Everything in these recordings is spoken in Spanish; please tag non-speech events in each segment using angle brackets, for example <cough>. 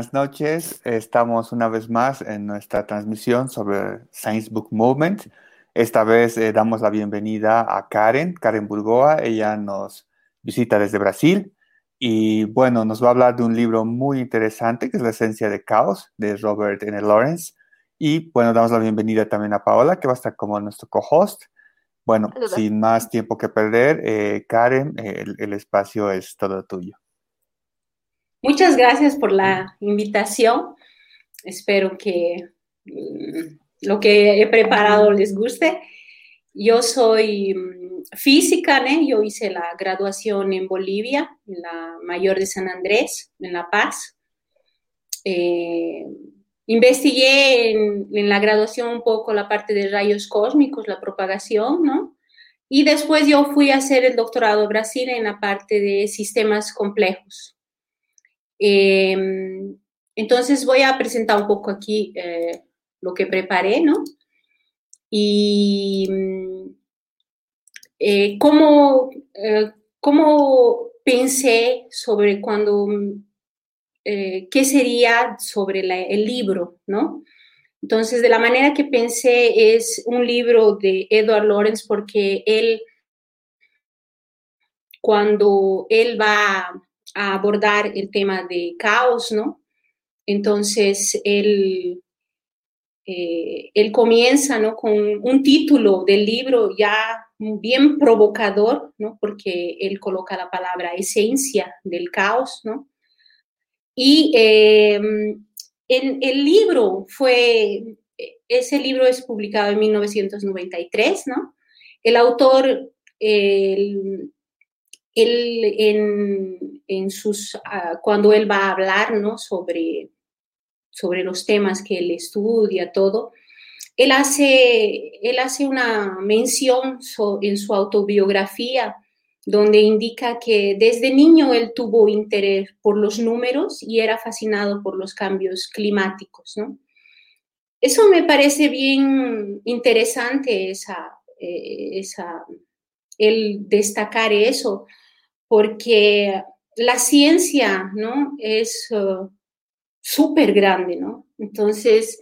Buenas noches. Estamos una vez más en nuestra transmisión sobre Science Book Movement. Esta vez eh, damos la bienvenida a Karen, Karen Burgoa. Ella nos visita desde Brasil y bueno, nos va a hablar de un libro muy interesante que es La esencia de caos de Robert N. Lawrence. Y bueno, damos la bienvenida también a Paola, que va a estar como nuestro co-host. Bueno, sin más tiempo que perder, eh, Karen, el espacio es todo tuyo. Muchas gracias por la invitación. Espero que mm, lo que he preparado les guste. Yo soy mm, física, ¿no? yo hice la graduación en Bolivia, en la Mayor de San Andrés, en La Paz. Eh, investigué en, la graduación un poco la parte de rayos cósmicos, la propagación, ¿no? Y después yo fui a hacer el doctorado en Brasil en la parte de sistemas complejos. Em, entonces voy a presentar un poco aquí eh, lo que preparé, ¿no? Y mm, eh, cómo, eh, cómo, pensé sobre cuando, qué sería sobre el libro, ¿no? Entonces, de la manera que pensé es un libro de Edward Lawrence porque él, cuando él va a abordar el tema de caos, ¿no? Entonces, él, eh, él comienza, ¿no? Con un título del libro ya bien provocador, ¿no? Porque él coloca la palabra esencia del caos, ¿no? Y em, el libro fue, ese libro es publicado en 1993, ¿no? El autor, el, él en, sus, ah, cuando él va a hablar ¿no? sobre, sobre los temas que él estudia, todo, él hace, él hace una mención en su autobiografía donde indica que desde niño él tuvo interés por los números y era fascinado por los cambios climáticos. ¿no? Eso me parece bien interesante, esa, eh, esa, el destacar eso, porque la ciencia, ¿no? Es uh, súper grande, ¿no? Entonces,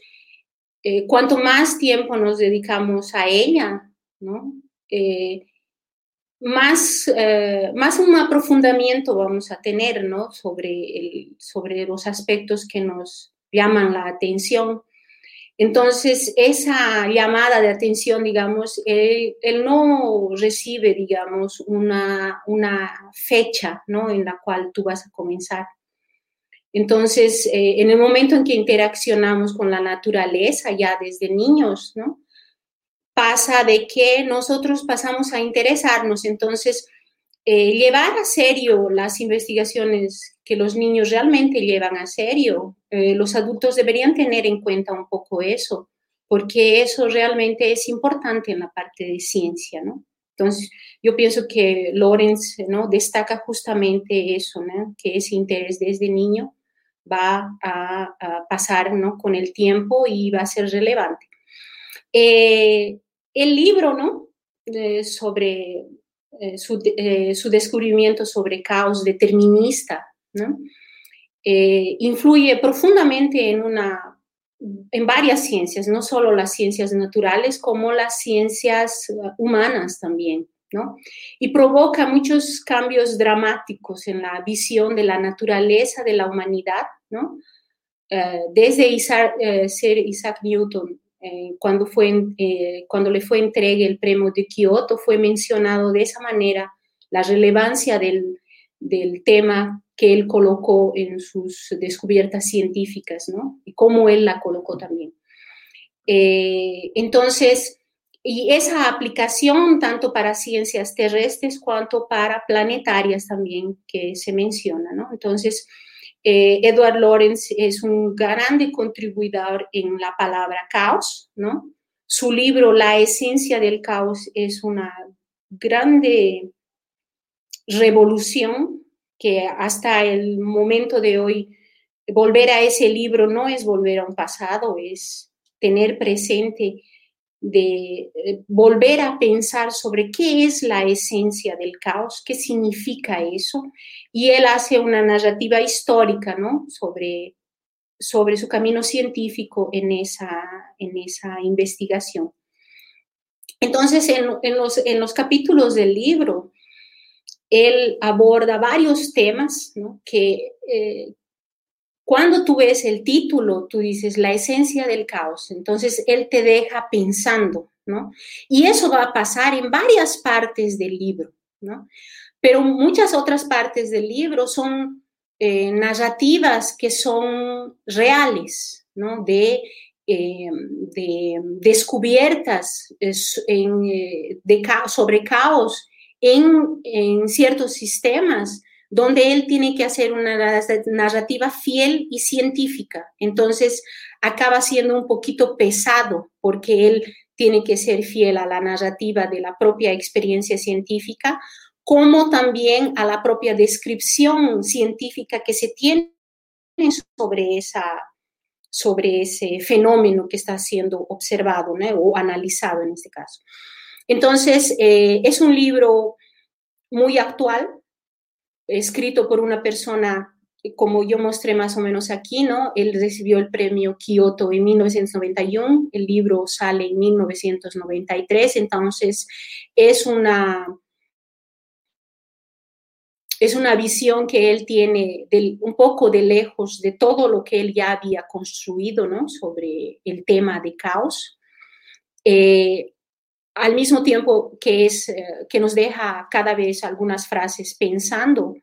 eh, cuanto más tiempo nos dedicamos a ella, ¿no? Eh, más, eh, más un aprofundamiento vamos a tener, ¿no? Sobre, el, sobre los aspectos que nos llaman la atención. Entonces, esa llamada de atención, digamos, él, no recibe, digamos, una, una, fecha ¿no? en la cual tú vas a comenzar. Entonces, eh, en el momento en que interaccionamos con la naturaleza, ya desde niños, ¿no? pasa de que nosotros pasamos a interesarnos. Entonces, eh, llevar a serio las investigaciones que los niños realmente llevan a serio, eh, los adultos deberían tener en cuenta un poco eso, porque eso realmente es importante en la parte de ciencia, ¿no? Entonces, yo pienso que Lorenz, ¿no? Destaca justamente eso, ¿no? Que ese interés desde niño va a, pasar, ¿no? Con el tiempo y va a ser relevante. Eh, el libro, ¿no? sobre eh, eh, su, descubrimiento sobre caos determinista, eh, influye profundamente en, una, en varias ciencias, no solo las ciencias naturales, como las ciencias humanas también. ¿no? Y provoca muchos cambios dramáticos en la visión de la naturaleza de la humanidad, ¿no? desde Isaac, ser Isaac Newton eh, cuando, fue, eh, cuando le fue entregue el premio de Kioto, fue mencionado de esa manera la relevancia del, del tema que él colocó en sus descubiertas científicas, ¿no? Y cómo él la colocó también. Eh, entonces, y esa aplicación tanto para ciencias terrestres cuanto para planetarias también que se menciona, ¿no? Entonces, eh, Edward Lawrence es un grande contribuidor en la palabra caos, ¿no? Su libro La esencia del caos es una grande revolución que hasta el momento de hoy volver a ese libro no es volver a un pasado, es tener presente de eh, volver a pensar sobre qué es la esencia del caos, qué significa eso, y él hace una narrativa histórica, ¿no? Sobre, sobre su camino científico en esa, en esa investigación. Entonces, en, los, en los capítulos del libro, él aborda varios temas ¿no? que, eh, cuando tú ves el título, tú dices la esencia del caos, entonces él te deja pensando, ¿no? Y eso va a pasar en varias partes del libro, ¿no? Pero muchas otras partes del libro son eh, narrativas que son reales, ¿no? De, eh, de descubiertas eh, sobre caos en ciertos sistemas donde él tiene que hacer una narrativa fiel y científica. Entonces, acaba siendo un poquito pesado porque él tiene que ser fiel a la narrativa de la propia experiencia científica, como también a la propia descripción científica que se tiene sobre, esa, sobre ese fenómeno que está siendo observado o analizado en este caso. Entonces, eh, es un libro muy actual, escrito por una persona como yo mostré más o menos aquí, ¿no? Él recibió el premio Kyoto en 1991, el libro sale en 1993, entonces es una, es una visión que él tiene un poco de lejos de todo lo que él ya había construido, ¿no? Sobre el tema de caos. Eh, al mismo tiempo que, es, eh, que nos deja cada vez algunas frases pensando,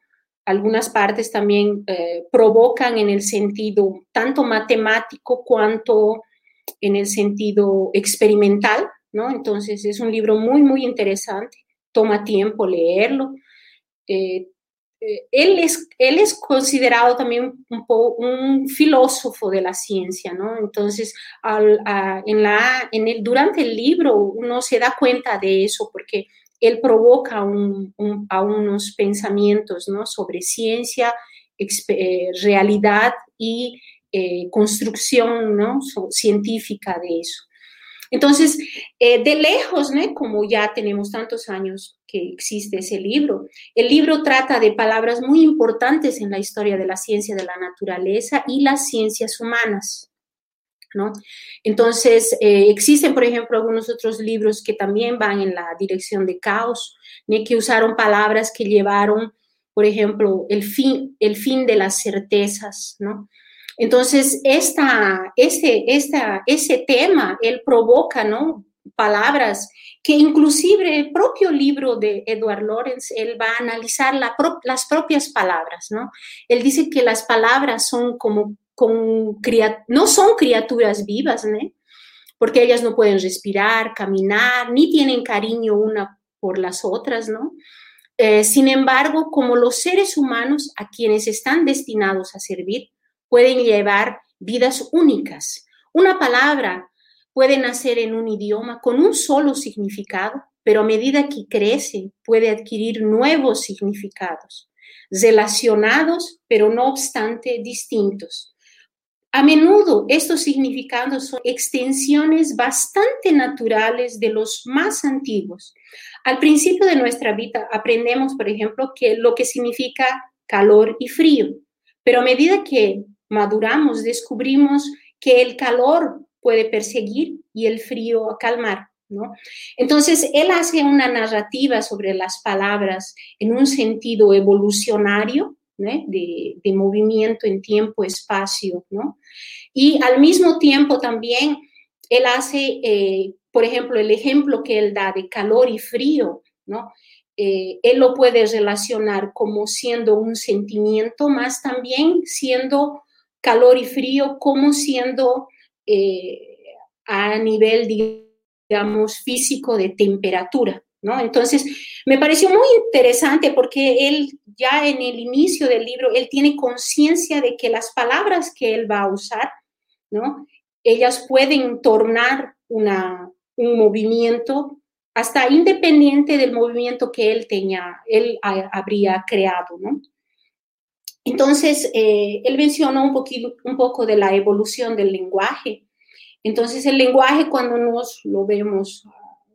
algunas partes también eh, provocan en el sentido tanto matemático cuanto en el sentido experimental, ¿no? Entonces es un libro muy, muy interesante, toma tiempo leerlo. Eh, él, es, él es considerado también un, filósofo de la ciencia, ¿no? Entonces, en el, durante el libro uno se da cuenta de eso porque él provoca a unos pensamientos ¿no? sobre ciencia, eh, realidad y eh, construcción ¿no? científica de eso. Entonces, eh, de lejos, ¿no? como ya tenemos tantos años que existe ese libro, el libro trata de palabras muy importantes en la historia de la ciencia de la naturaleza y las ciencias humanas. ¿no? Entonces, eh, existen, por ejemplo, algunos otros libros que también van en la dirección de caos, que usaron palabras que llevaron, por ejemplo, el fin, el fin de las certezas, ¿no? Entonces, esta, ese, esta, ese tema, él provoca, ¿no? Palabras que inclusive el propio libro de Edward Lawrence, él va a analizar las propias palabras, ¿no? Él dice que las palabras son como, no son criaturas vivas, ¿no? Porque ellas no pueden respirar, caminar, ni tienen cariño una por las otras, ¿no? Eh, sin embargo, como los seres humanos a quienes están destinados a servir, pueden llevar vidas únicas. Una palabra puede nacer en un idioma con un solo significado, pero a medida que crece puede adquirir nuevos significados, relacionados, pero no obstante distintos. A menudo estos significados son extensiones bastante naturales de los más antiguos. Al principio de nuestra vida aprendemos, por ejemplo, que lo que significa calor y frío, pero a medida que maduramos descubrimos que el calor puede perseguir y el frío calmar. ¿no? Entonces, él hace una narrativa sobre las palabras en un sentido evolucionario, de, movimiento en tiempo, espacio, ¿no? Y al mismo tiempo también él hace, eh, por ejemplo, el ejemplo que él da de calor y frío, ¿no? Eh, él lo puede relacionar como siendo un sentimiento, más también siendo calor y frío, como siendo eh, a nivel, digamos, físico de temperatura, ¿no? Entonces, me pareció muy interesante porque él ya en el inicio del libro, él tiene conciencia de que las palabras que él va a usar, ¿no? Ellas pueden tornar una, un movimiento hasta independiente del movimiento que él tenía, él habría creado, ¿no? Entonces, eh, él mencionó un, poquito, un poco de la evolución del lenguaje. Entonces el lenguaje cuando nos lo vemos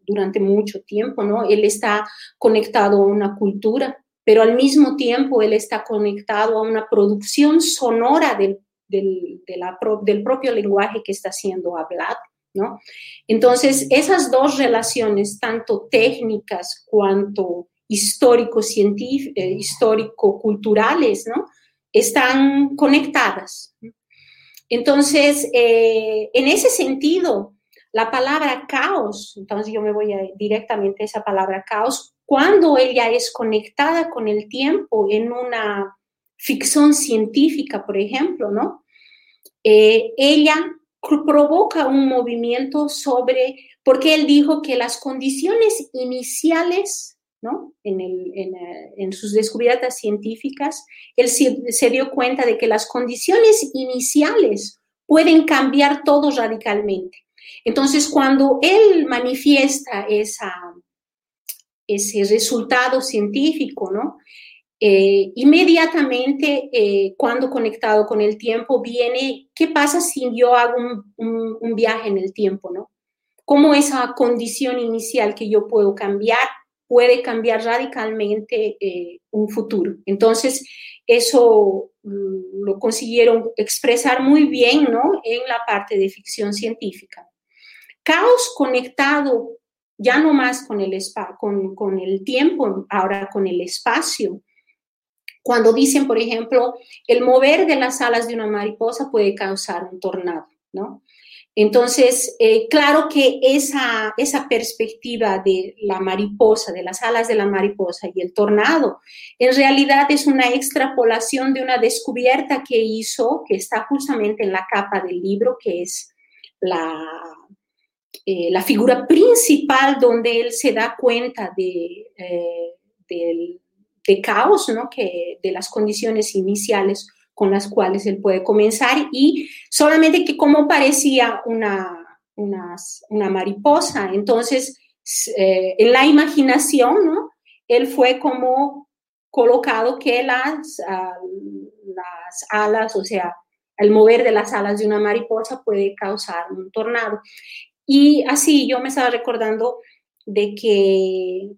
durante mucho tiempo, ¿no? Él está conectado a una cultura, pero al mismo tiempo él está conectado a una producción sonora del, del, del propio lenguaje que está siendo hablado. ¿No? Entonces, esas dos relaciones, tanto técnicas cuanto eh, histórico-culturales, ¿no? Están conectadas. Entonces, eh, en ese sentido, la palabra caos, entonces yo me voy directamente a esa palabra caos, cuando ella es conectada con el tiempo en una ficción científica, por ejemplo, ¿no? Eh, ella provoca un movimiento sobre, porque él dijo que las condiciones iniciales, ¿no? En, el, en, eh, en sus descubiertas científicas, él se, dio cuenta de que las condiciones iniciales pueden cambiar todo radicalmente. Entonces, cuando él manifiesta esa, ese resultado científico, ¿no? Eh, inmediatamente, eh, cuando conectado con el tiempo, viene, ¿qué pasa si yo hago un, un, viaje en el tiempo, ¿no? ¿Cómo esa condición inicial que yo puedo cambiar puede cambiar radicalmente eh, un futuro? Entonces, eso mm, lo consiguieron expresar muy bien, ¿no? En la parte de ficción científica. Caos conectado ya no más con el, con, con el tiempo, ahora con el espacio. Cuando dicen, por ejemplo, el mover de las alas de una mariposa puede causar un tornado, ¿no? Entonces, eh, claro que esa, esa perspectiva de la mariposa, de las alas de la mariposa y el tornado, en realidad es una extrapolación de una descubierta que hizo, que está justamente en la capa del libro, que es la, eh, la figura principal donde él se da cuenta de, eh, de caos, ¿no? que, de las condiciones iniciales con las cuales él puede comenzar y solamente que como parecía una, una, una mariposa, entonces eh, en la imaginación, ¿no? Él fue como colocado que las, uh, las alas, o sea, el mover de las alas de una mariposa puede causar un tornado. Y así yo me estaba recordando de que,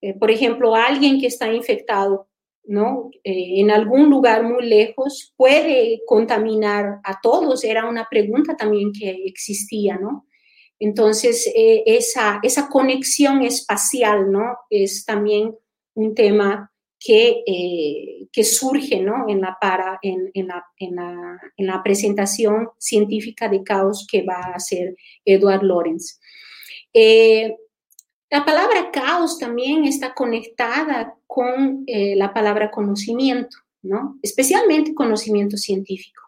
eh, por ejemplo, alguien que está infectado, ¿no? Eh, en algún lugar muy lejos puede contaminar a todos. Era una pregunta también que existía, ¿no? Entonces, eh, esa, esa conexión espacial, ¿no? Es también un tema que, eh, que surge ¿no? en, la para, en, en, la, en, la, en, la, presentación científica de caos que va a hacer Edward Lorenz. La palabra caos también está conectada con eh, la palabra conocimiento, ¿no? especialmente conocimiento científico.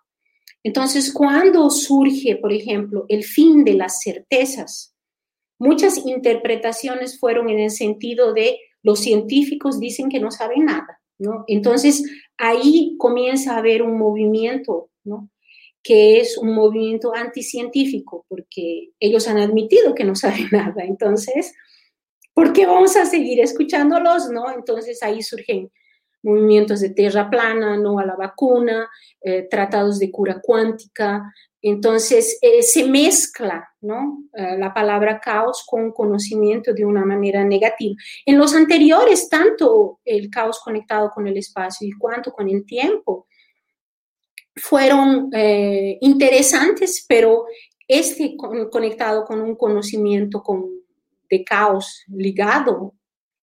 Entonces, cuando surge, por ejemplo, el fin de las certezas, muchas interpretaciones fueron en el sentido de los científicos dicen que no saben nada, ¿no? Entonces, ahí comienza a haber un movimiento, ¿no? que es un movimiento anticientífico, porque ellos han admitido que no saben <laughs> nada. Entonces, ¿por qué vamos a seguir escuchándolos? ¿no? Entonces ahí surgen movimientos de tierra plana, no a la vacuna, eh, tratados de cura cuántica, entonces, eh, se mezcla ¿no? Eh, la palabra caos con conocimiento de una manera negativa. En los anteriores, tanto el caos conectado con el espacio y cuanto con el tiempo, fueron interesantes, pero este conectado con un conocimiento con, de caos ligado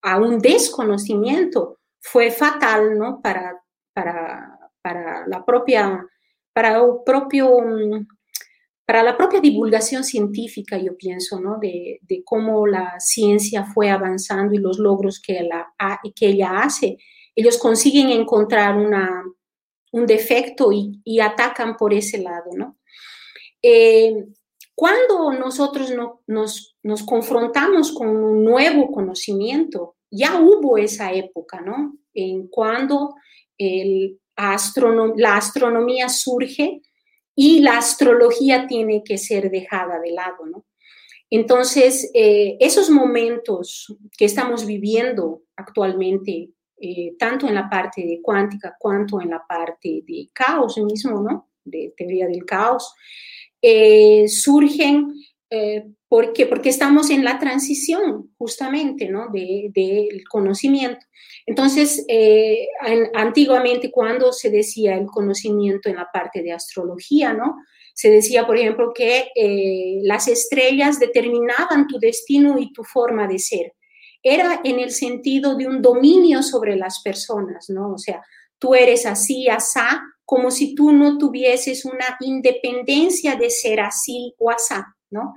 a un desconocimiento fue fatal ¿no? para, para, para la propia para propio, mm, para la propia divulgación científica, yo pienso, ¿no? De, de, cómo la ciencia fue avanzando y los logros que, la, que ella hace. Ellos consiguen encontrar una, un defecto y, y, atacan por ese lado, ¿no? Eh, cuando nosotros no, nos, nos confrontamos con un nuevo conocimiento, ya hubo esa época, ¿no? En cuando el, la astronomía surge y la astrología tiene que ser dejada de lado, ¿no? Entonces, eh, esos momentos que estamos viviendo actualmente, eh, tanto en la parte de cuántica cuanto en la parte de caos mismo, ¿no? De teoría del caos, eh, surgen eh, porque, porque estamos en la transición justamente ¿no? del de, conocimiento. Entonces, eh, antiguamente cuando se decía el conocimiento en la parte de astrología, ¿no? Se decía, por ejemplo, que eh, las estrellas determinaban tu destino y tu forma de ser. Era en el sentido de un dominio sobre las personas, ¿no? O sea, tú eres así, asá, como si tú no tuvieses una independencia de ser así o asá, ¿no?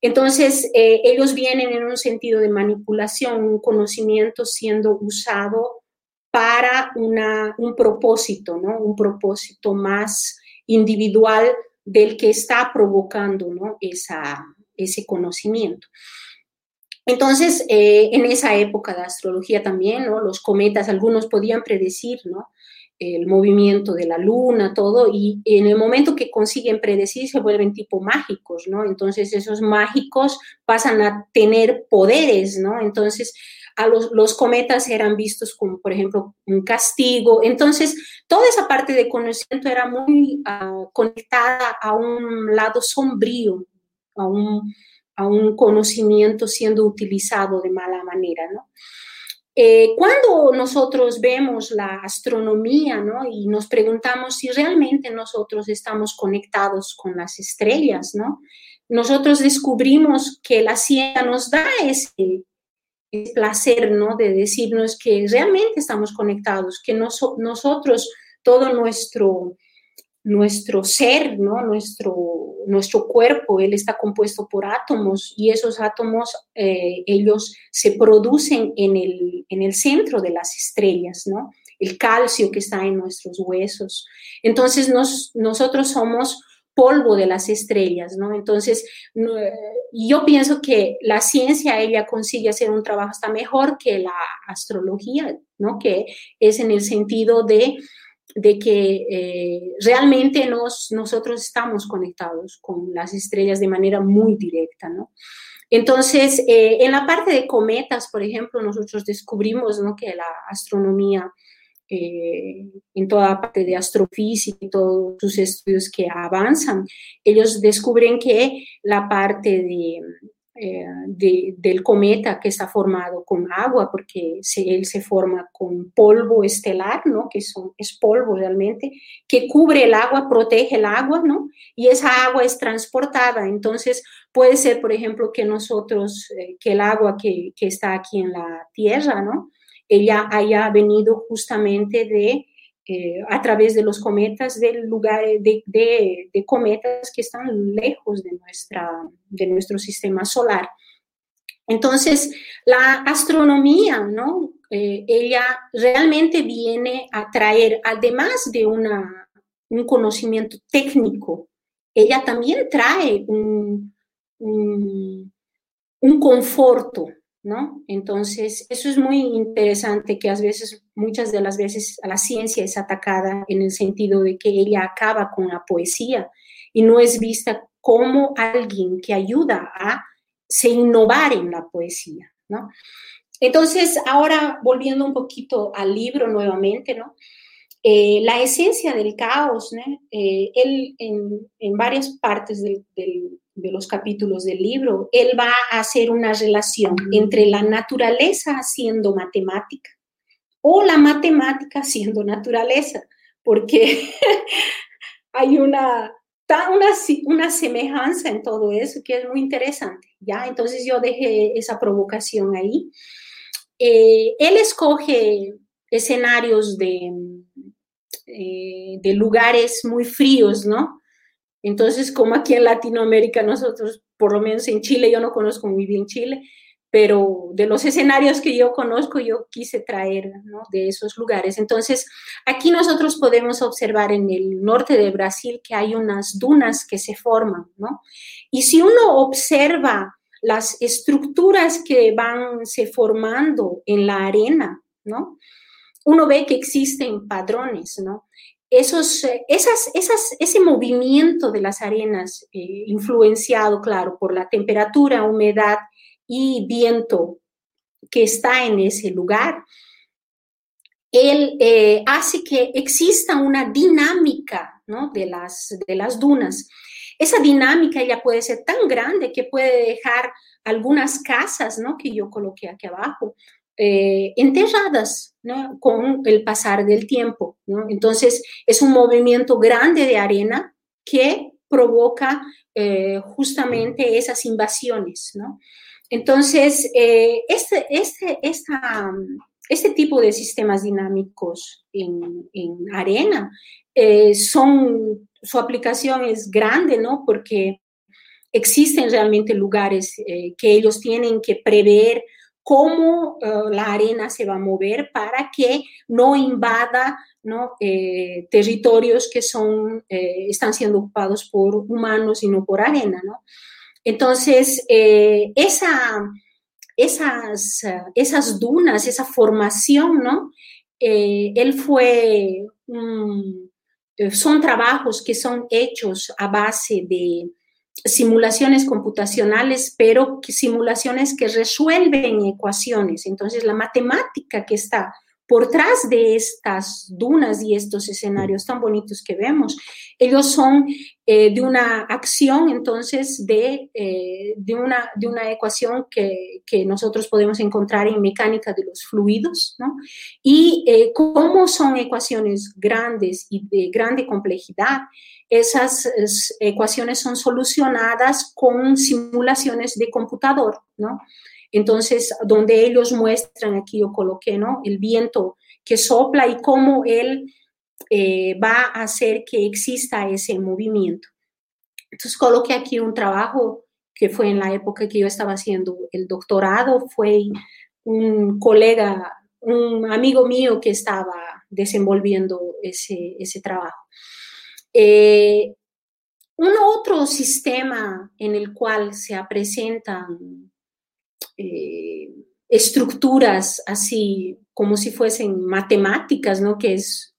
Entonces, eh, ellos vienen en un sentido de manipulación, un conocimiento siendo usado para un propósito, ¿no? Un propósito más individual del que está provocando, ¿no? Esa, ese conocimiento. Entonces, eh, en esa época de astrología también, ¿no? Los cometas, algunos podían predecir, ¿no? El movimiento de la luna, todo, y en el momento que consiguen predecir se vuelven tipo mágicos, ¿no? Entonces esos mágicos pasan a tener poderes, ¿no? Entonces a los, los cometas eran vistos como, por ejemplo, un castigo. Entonces, toda esa parte de conocimiento era muy uh, conectada a un lado sombrío, a un, a un conocimiento siendo utilizado de mala manera, ¿no? Eh, cuando nosotros vemos la astronomía ¿no? y nos preguntamos si realmente nosotros estamos conectados con las estrellas, ¿no? nosotros descubrimos que la ciencia nos da ese, placer ¿no? de decirnos que realmente estamos conectados, que nosotros, todo nuestro nuestro ser, ¿no? nuestro, nuestro cuerpo, él está compuesto por átomos y esos átomos, eh, ellos se producen en el, en el centro de las estrellas, ¿no? el calcio que está en nuestros huesos. Entonces nosotros somos polvo de las estrellas, ¿no? Entonces, yo pienso que la ciencia, ella consigue hacer un trabajo hasta mejor que la astrología, ¿no? Que es en el sentido de de que eh, realmente nos, nosotros estamos conectados con las estrellas de manera muy directa, ¿no? Entonces, eh, en la parte de cometas, por ejemplo, nosotros descubrimos ¿no? que la astronomía, eh, en toda la parte de astrofísica y todos sus estudios que avanzan, ellos descubren que la parte de, eh, del cometa que está formado con agua, porque él se forma con polvo estelar, ¿no? Que es polvo realmente, que cubre el agua, protege el agua, ¿no? Y esa agua es transportada. Entonces, puede ser, por ejemplo, que nosotros, eh, que el agua que está aquí en la Tierra, ¿no? Ella haya venido justamente de eh, a través de los cometas del lugar de, de, cometas que están lejos de, nuestra, de nuestro sistema solar. Entonces, la astronomía, ¿no? Eh, ella realmente viene a traer, además de un conocimiento técnico, ella también trae un, un, un conforto, ¿no? Entonces, eso es muy interesante que a veces, muchas de las veces, la ciencia es atacada en el sentido de que ella acaba con la poesía y no es vista como alguien que ayuda a se innovar en la poesía. Entonces, ahora volviendo un poquito al libro nuevamente. Eh, la esencia del caos. Eh, él en, varias partes del, de los capítulos del libro, él va a hacer una relación entre la naturaleza siendo matemática o la matemática siendo naturaleza, porque <laughs> hay una, una, una semejanza en todo eso que es muy interesante, ¿ya? Entonces yo dejé esa provocación ahí. Eh, él escoge escenarios de, eh, de lugares muy fríos, ¿no? Entonces, como aquí en Latinoamérica nosotros, por lo menos en Chile, yo no conozco muy bien Chile, pero de los escenarios que yo conozco, yo quise traer ¿no? de esos lugares. Entonces, aquí nosotros podemos observar en el norte de Brasil que hay unas dunas que se forman, ¿no? Y si uno observa las estructuras que van se formando en la arena, ¿no? Uno ve que existen padrones, ¿no? Esos, eh, ese movimiento de las arenas, eh, influenciado, claro, por la temperatura, humedad y viento que está en ese lugar, él eh, hace que exista una dinámica ¿no? de, las, de las dunas. Esa dinámica ya puede ser tan grande que puede dejar algunas casas ¿no? que yo coloqué aquí abajo eh, enterradas con el pasar del tiempo. Entonces, es un movimiento grande de arena que provoca eh, justamente esas invasiones. Entonces, eh, este, este, este tipo de sistemas dinámicos en, en arena son, su aplicación es grande, ¿no? Porque existen realmente lugares que ellos tienen que prever cómo la arena se va a mover para que no invada ¿no? territorios que son, están siendo ocupados por humanos y no por arena. Entonces, eh, esa, esas, esas dunas, esa formación, ¿no? Eh, él fue, eh, son trabajos que son hechos a base de simulaciones computacionales, pero simulaciones que resuelven ecuaciones. Entonces, la matemática que está por tras de estas dunas y estos escenarios tan bonitos que vemos, ellos son eh, de una acción, entonces, de, eh, de, una, de una ecuación que, que, nosotros podemos encontrar en mecánica de los fluidos, ¿no? Y eh, como son ecuaciones grandes y de grande complejidad, esas ecuaciones son solucionadas con simulaciones de computador, ¿no? Entonces, donde ellos muestran, aquí yo coloqué, ¿no? El viento que sopla y cómo él eh, va a hacer que exista ese movimiento. Entonces, coloqué aquí un trabajo que fue en la época que yo estaba haciendo el doctorado, fue un colega, un amigo mío que estaba desenvolviendo ese, ese trabajo. Eh, un otro sistema en el cual se presentan eh, estructuras así como si fuesen matemáticas, ¿no? Que, es,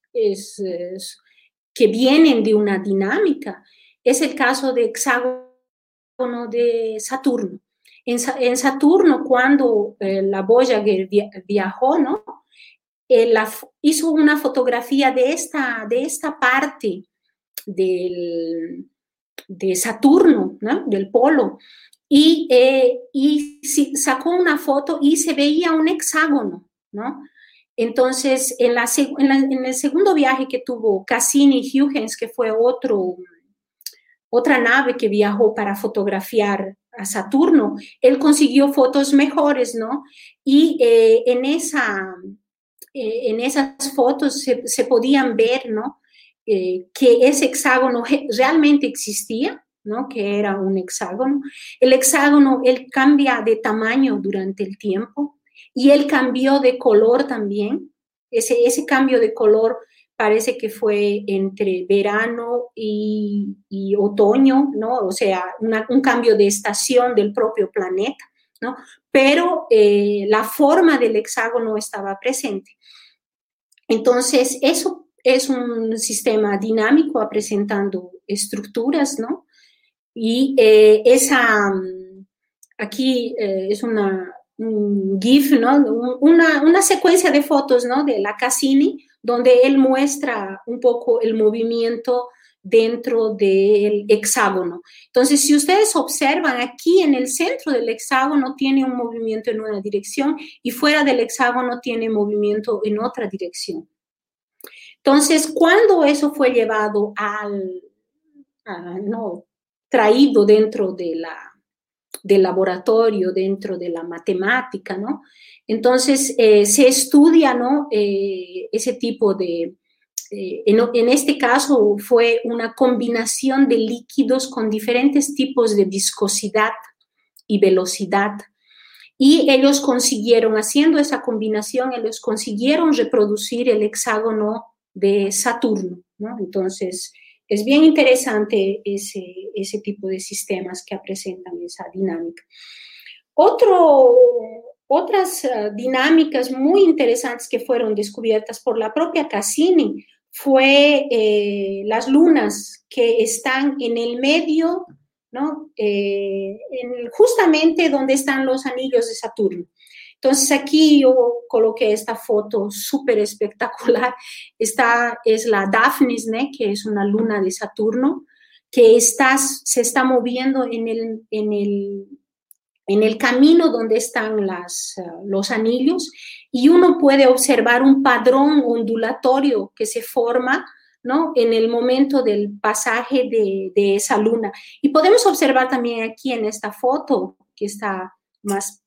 que vienen de una dinámica. Es el caso de hexágono de Saturno. En, Saturno, cuando eh, la Voyager viajó, ¿no? Eh, hizo una fotografía de esta, de esta parte del, de Saturno, ¿no? del polo, y, eh, sacó una foto y se veía un hexágono, ¿no? Entonces, en, el segundo viaje que tuvo Cassini-Huygens, que fue otro, otra nave que viajó para fotografiar a Saturno, él consiguió fotos mejores, ¿no? Y eh, eh, en esas fotos se, se podían ver, ¿no? que ese hexágono realmente existía, ¿no? que era un hexágono. El hexágono, él cambia de tamaño durante el tiempo y él cambió de color también. Ese, ese cambio de color parece que fue entre verano y, otoño, ¿no? O sea, un cambio de estación del propio planeta, ¿no? Pero eh, la forma del hexágono estaba presente. Entonces, eso es un sistema dinámico presentando estructuras, ¿no? Y eh, esa, mm, aquí eh, es una, un GIF, ¿no? Una, una, secuencia de fotos, ¿no? De la Cassini, donde él muestra un poco el movimiento dentro del hexágono. Entonces, si ustedes observan aquí en el centro del hexágono tiene un movimiento en una dirección y fuera del hexágono tiene movimiento en otra dirección. Entonces, cuando eso fue llevado al, no, traído dentro de la, del laboratorio, dentro de la matemática, ¿no? Entonces, eh, se estudia, ¿no? Eh, ese tipo de, eh, en, en, este caso fue una combinación de líquidos con diferentes tipos de viscosidad y velocidad. Y ellos consiguieron, haciendo esa combinación, ellos consiguieron reproducir el hexágono de Saturno, ¿no? Entonces, es bien interesante ese, ese tipo de sistemas que presentan esa dinámica. Otras eh, dinámicas muy interesantes que fueron descubiertas por la propia Cassini fue eh, las lunas que están en el medio, ¿no? Eh, justamente donde están los anillos de Saturno. Entonces aquí yo coloqué esta foto súper espectacular. Esta es la Daphnis, ¿no? que es una luna de Saturno, que está, se está moviendo en el, en el, en el camino donde están las, uh, los anillos y uno puede observar un padrón ondulatorio que se forma ¿no? en el momento del pasaje de, de, esa luna. Y podemos observar también aquí en esta foto que está más,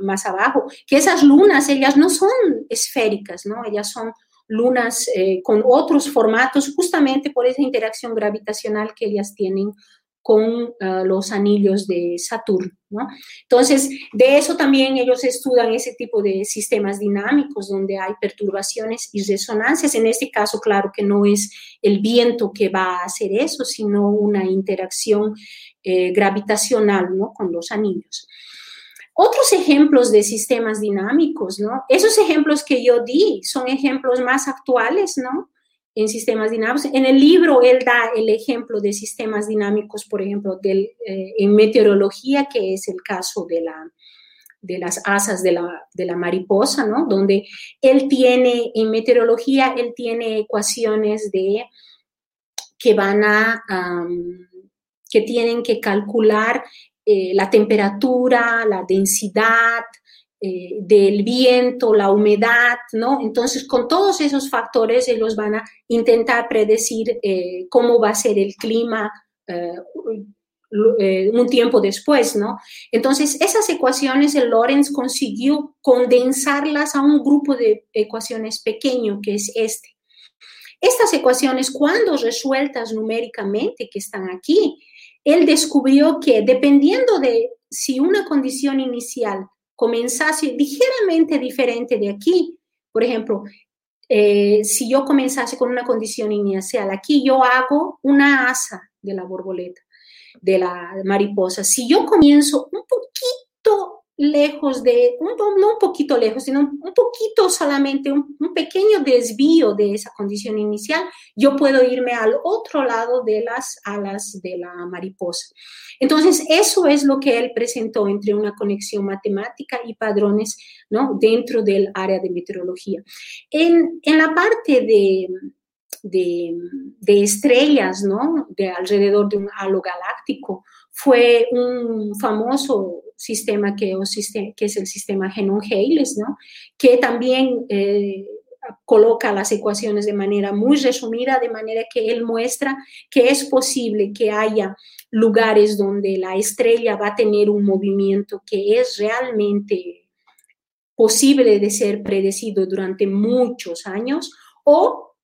más abajo, que esas lunas, ellas no son esféricas, ¿no? Ellas son lunas eh, con otros formatos justamente por esa interacción gravitacional que ellas tienen con uh, los anillos de Saturno. ¿no? Entonces, de eso también ellos estudian ese tipo de sistemas dinámicos donde hay perturbaciones y resonancias. En este caso, claro que no es el viento que va a hacer eso, sino una interacción eh, gravitacional ¿no? con los anillos. Otros ejemplos de sistemas dinámicos, ¿no? Esos ejemplos que yo di son ejemplos más actuales, ¿no? En sistemas dinámicos. En el libro él da el ejemplo de sistemas dinámicos, por ejemplo, del, eh, en meteorología, que es el caso de, la, de las asas de la, de la mariposa, ¿no? Donde él tiene, en meteorología, él tiene ecuaciones de que van a, que tienen que calcular eh, la temperatura, la densidad eh, del viento, la humedad, ¿no? Entonces, con todos esos factores, ellos van a intentar predecir eh, cómo va a ser el clima un tiempo después, ¿no? Entonces, esas ecuaciones, el Lorenz consiguió condensarlas a un grupo de ecuaciones pequeño, que es este. Estas ecuaciones, cuando resueltas numéricamente, que están aquí, él descubrió que dependiendo de si una condición inicial comenzase ligeramente diferente de aquí, por ejemplo, eh, si yo comenzase con una condición inicial, aquí yo hago una asa de la borboleta, de la mariposa. Si yo comienzo un poquito lejos de, no un poquito lejos, sino un poquito solamente, un, un, pequeño desvío de esa condición inicial, yo puedo irme al otro lado de las alas de la mariposa. Entonces, eso es lo que él presentó entre una conexión matemática y padrones, ¿no? Dentro del área de meteorología. En, en la parte de, de, de, estrellas, ¿no? De alrededor de un halo galáctico, fue un famoso sistema que, que es el sistema Genon-Hales, ¿no? que también eh, coloca las ecuaciones de manera muy resumida, de manera que él muestra que es posible que haya lugares donde la estrella va a tener un movimiento que es realmente posible de ser predecido durante muchos años o,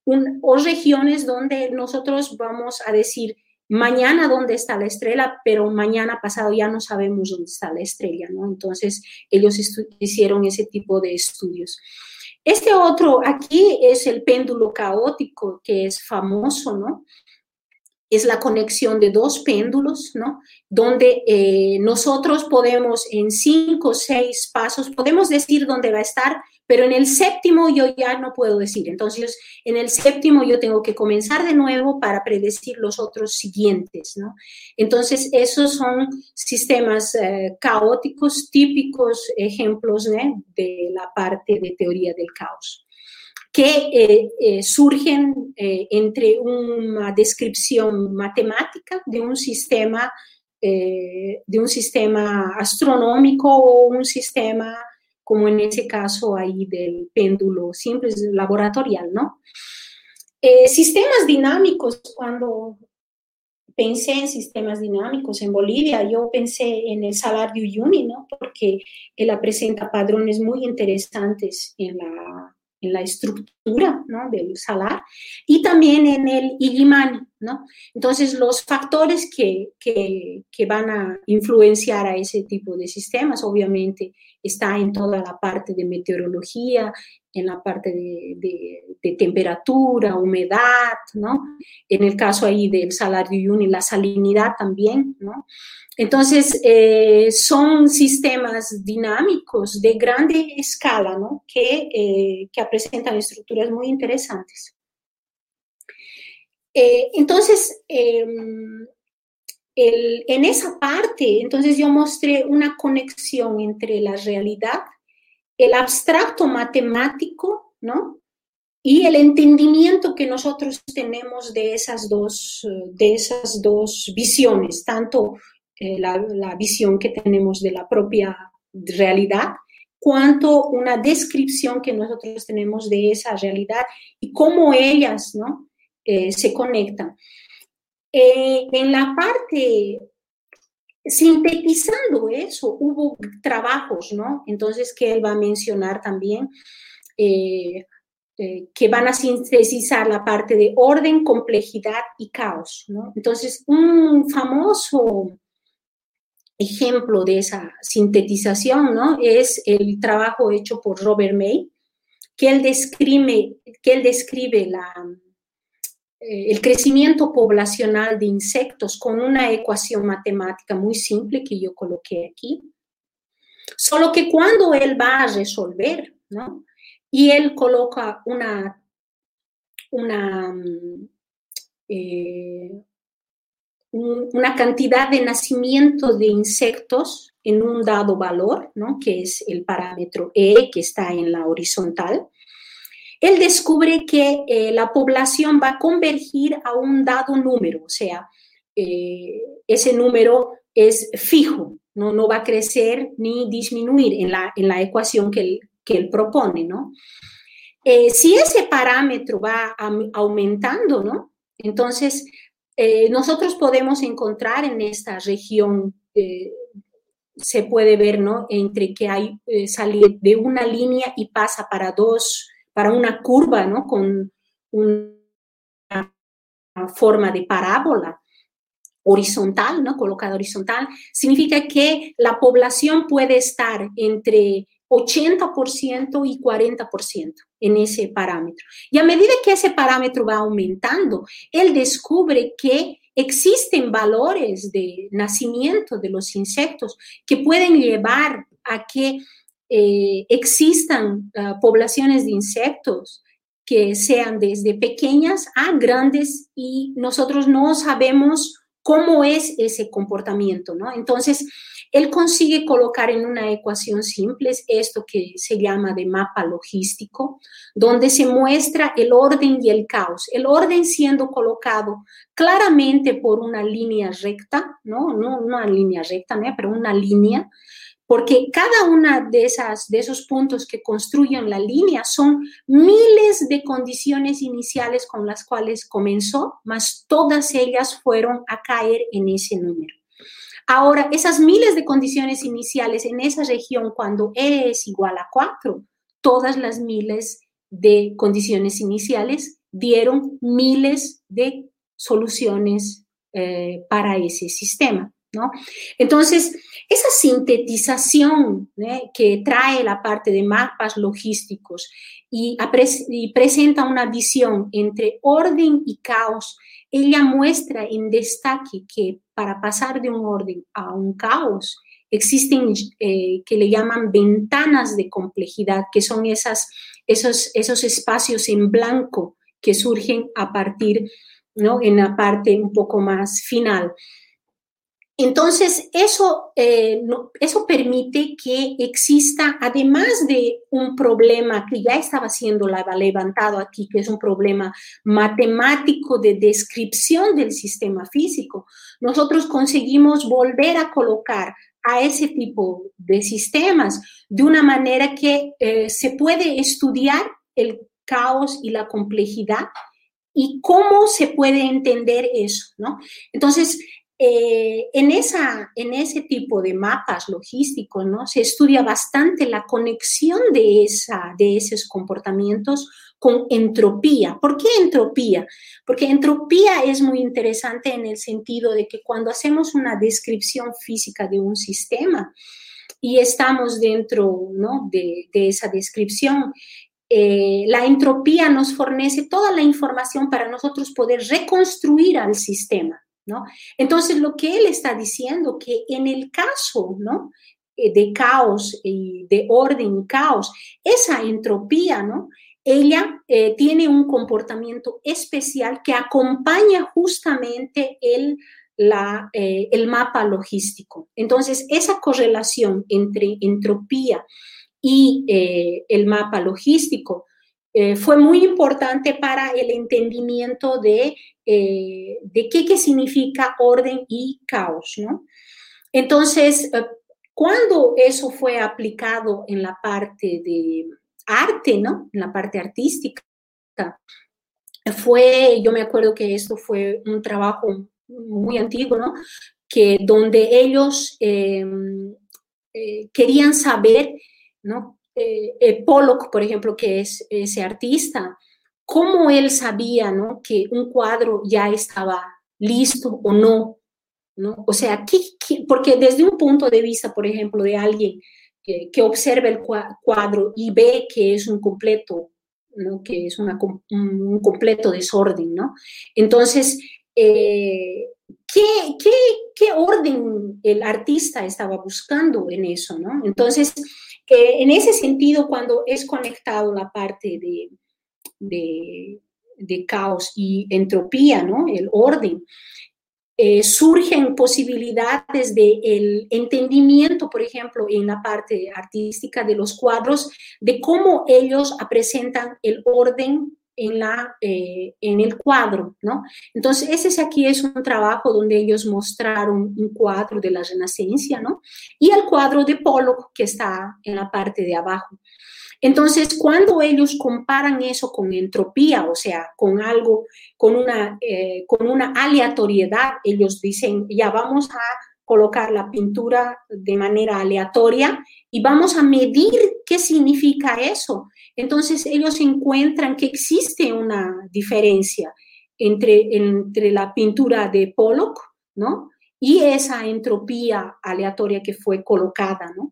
o regiones donde nosotros vamos a decir mañana dónde está la estrella, pero mañana pasado ya no sabemos dónde está la estrella, ¿no? Entonces, ellos hicieron ese tipo de estudios. Este otro aquí es el péndulo caótico, que es famoso, ¿no? Es la conexión de dos péndulos, ¿no? Donde eh, nosotros podemos en cinco o seis pasos, podemos decir dónde va a estar, pero en el séptimo yo ya no puedo decir. Entonces, en el séptimo yo tengo que comenzar de nuevo para predecir los otros siguientes, ¿no? Entonces, esos son sistemas eh, caóticos típicos, ejemplos de la parte de teoría del caos que eh, eh, surgen eh, entre una descripción matemática de un sistema, eh, de un sistema astronómico o un sistema como en ese caso ahí del péndulo simple laboratorial, ¿no? Eh, sistemas dinámicos, cuando pensé en sistemas dinámicos en Bolivia, yo pensé en el Salar de Uyuni, ¿no? Porque él presenta padrones muy interesantes en la, en la estructura ¿no? del salar y también en el Illimani, Entonces, los factores que, que, van a influenciar a ese tipo de sistemas, obviamente, está en toda la parte de meteorología, en la parte de, temperatura, humedad, ¿no? En el caso ahí del Salar de Uyuni, la salinidad también, ¿no? Entonces, eh, son sistemas dinámicos de grande escala, ¿no? Que, eh, que presentan estructuras muy interesantes. Eh, entonces, em, en esa parte, entonces yo mostré una conexión entre la realidad el abstracto matemático, ¿no? Y el entendimiento que nosotros tenemos de esas dos, de esas dos visiones, tanto eh, la, la visión que tenemos de la propia realidad, cuanto una descripción que nosotros tenemos de esa realidad y cómo ellas ¿no? Eh, se conectan. Eh, en la parte, sintetizando eso, hubo trabajos, ¿no? Entonces, que él va a mencionar también, eh, que van a sintetizar la parte de orden, complejidad y caos, ¿no? Entonces, un famoso ejemplo de esa sintetización, ¿no? Es el trabajo hecho por Robert May, que él describe, que él describe la, el crecimiento poblacional de insectos con una ecuación matemática muy simple que yo coloqué aquí. Solo que cuando él va a resolver, ¿no? Y él coloca una, una, eh, una cantidad de nacimiento de insectos en un dado valor, ¿no? que es el parámetro E que está en la horizontal, él descubre que eh, la población va a convergir a un dado número, o sea, eh, ese número es fijo, ¿no? no va a crecer ni disminuir en la, en la ecuación que él, que él propone. ¿no? Eh, si ese parámetro va aumentando, ¿no? entonces nosotros podemos encontrar en esta región se puede ver, ¿no? Entre que hay salir de una línea y pasa para dos para una curva, ¿no? Con una forma de parábola horizontal, ¿no? Colocada horizontal, significa que la población puede estar entre 80% y 40% en ese parámetro. Y a medida que ese parámetro va aumentando, él descubre que existen valores de nacimiento de los insectos que pueden llevar a que eh, existan ah, poblaciones de insectos que sean desde pequeñas a grandes y nosotros no sabemos cómo es ese comportamiento, ¿no? Entonces, él consigue colocar en una ecuación simple esto que se llama de mapa logístico, donde se muestra el orden y el caos. El orden siendo colocado claramente por una línea recta, ¿no? No una línea recta, ¿no? pero una línea porque cada una de esas de esos puntos que construyen la línea son miles de condiciones iniciales con las cuales comenzó, más todas ellas fueron a caer en ese número. Ahora, esas miles de condiciones iniciales en esa región cuando E es igual a 4, todas las miles de condiciones iniciales dieron miles de soluciones eh, para ese sistema. Entonces, esa sintetización que trae la parte de mapas logísticos y, presenta una visión entre orden y caos, ella muestra en destaque que para pasar de un orden a un caos, existen eh, que le llaman ventanas de complejidad, que son esas, esos, esos espacios en blanco que surgen a partir, ¿no? En la parte un poco más final. Entonces, eso, eh, eso permite que exista, además de un problema que ya estaba siendo levantado aquí, que es un problema matemático de descripción del sistema físico, nosotros conseguimos volver a colocar a ese tipo de sistemas de una manera que eh, se puede estudiar el caos y la complejidad y cómo se puede entender eso, ¿no? Entonces, eh, en, esa, en ese tipo de mapas logísticos, ¿no? Se estudia bastante la conexión de, esa, de esos comportamientos con entropía. ¿Por qué entropía? Porque entropía es muy interesante en el sentido de que cuando hacemos una descripción física de un sistema y estamos dentro ¿no? de, esa descripción, eh, la entropía nos fornece toda la información para nosotros poder reconstruir al sistema. Entonces, lo que él está diciendo que en el caso, ¿no? Eh, de caos y de orden y caos, esa entropía, ¿no? Ella eh, tiene un comportamiento especial que acompaña justamente el, la, eh, el mapa logístico. Entonces, esa correlación entre entropía y el mapa logístico. Fue muy importante para el entendimiento de, de qué, significa orden y caos, ¿no? Entonces, cuando eso fue aplicado en la parte de arte, ¿no? En la parte artística, fue, yo me acuerdo que esto fue un trabajo muy antiguo, ¿no? Que donde ellos em, eh, querían saber, ¿no? Eh, Pollock, por ejemplo, que es ese artista, cómo él sabía, ¿no? Que un cuadro ya estaba listo o no, ¿no? O sea, porque desde un punto de vista, por ejemplo, de alguien que, que observa el cuadro y ve que es un completo que es un completo desorden, ¿no? Entonces, eh, ¿qué, orden el artista estaba buscando en eso, ¿no? Entonces, en ese sentido, cuando es conectado la parte de, caos y entropía, ¿no? El orden, eh, surgen posibilidades de el entendimiento, por ejemplo, en la parte artística de los cuadros, de cómo ellos presentan el orden en, la, eh, en el cuadro, ¿no? Entonces, ese aquí es un trabajo donde ellos mostraron un cuadro de la Renacencia, ¿no? Y el cuadro de Pollock que está en la parte de abajo. Entonces, cuando ellos comparan eso con entropía, o sea, con algo, con una, eh, con una aleatoriedad, ellos dicen, ya vamos a colocar la pintura de manera aleatoria y vamos a medir qué significa eso. Entonces, ellos encuentran que existe una diferencia entre, entre la pintura de Pollock, ¿no? Y esa entropía aleatoria que fue colocada, ¿no?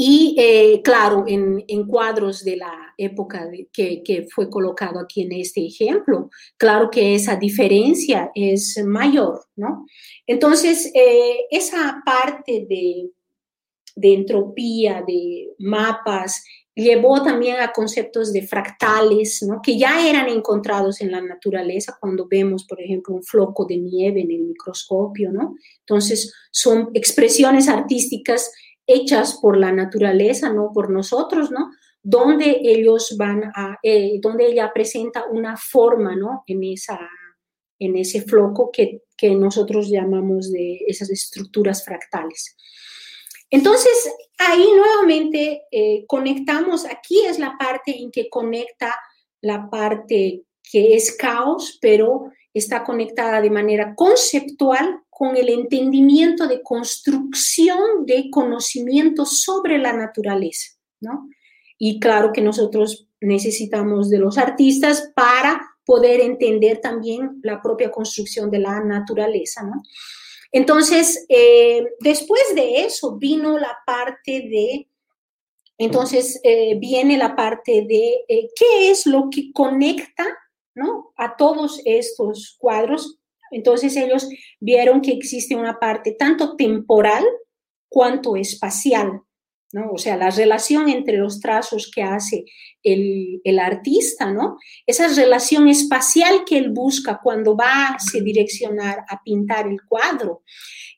Y eh, claro, en, cuadros de la época que, fue colocado aquí en este ejemplo, claro que esa diferencia es mayor, ¿no? Entonces, eh, esa parte de, de entropía, de mapas, llevó también a conceptos de fractales, ¿no? que ya eran encontrados en la naturaleza cuando vemos, por ejemplo, un floco de nieve en el microscopio. ¿no? Entonces, son expresiones artísticas hechas por la naturaleza, no por nosotros, ¿no? Donde ellos van a, eh, donde ella presenta una forma, ¿no? En, esa, en ese floco que, que nosotros llamamos de esas estructuras fractales. Entonces, ahí nuevamente eh, conectamos, aquí es la parte en que conecta la parte que es caos, pero está conectada de manera conceptual con el entendimiento de construcción de conocimiento sobre la naturaleza, ¿no? Y claro que nosotros necesitamos de los artistas para poder entender también la propia construcción de la naturaleza, ¿no? Entonces, eh, después de eso vino la parte de, entonces eh, viene la parte de eh, qué es lo que conecta, ¿no? A todos estos cuadros entonces ellos vieron que existe una parte tanto temporal cuanto espacial, ¿no? O sea, la relación entre los trazos que hace el, artista, ¿no? Esa relación espacial que él busca cuando va a se direccionar a pintar el cuadro.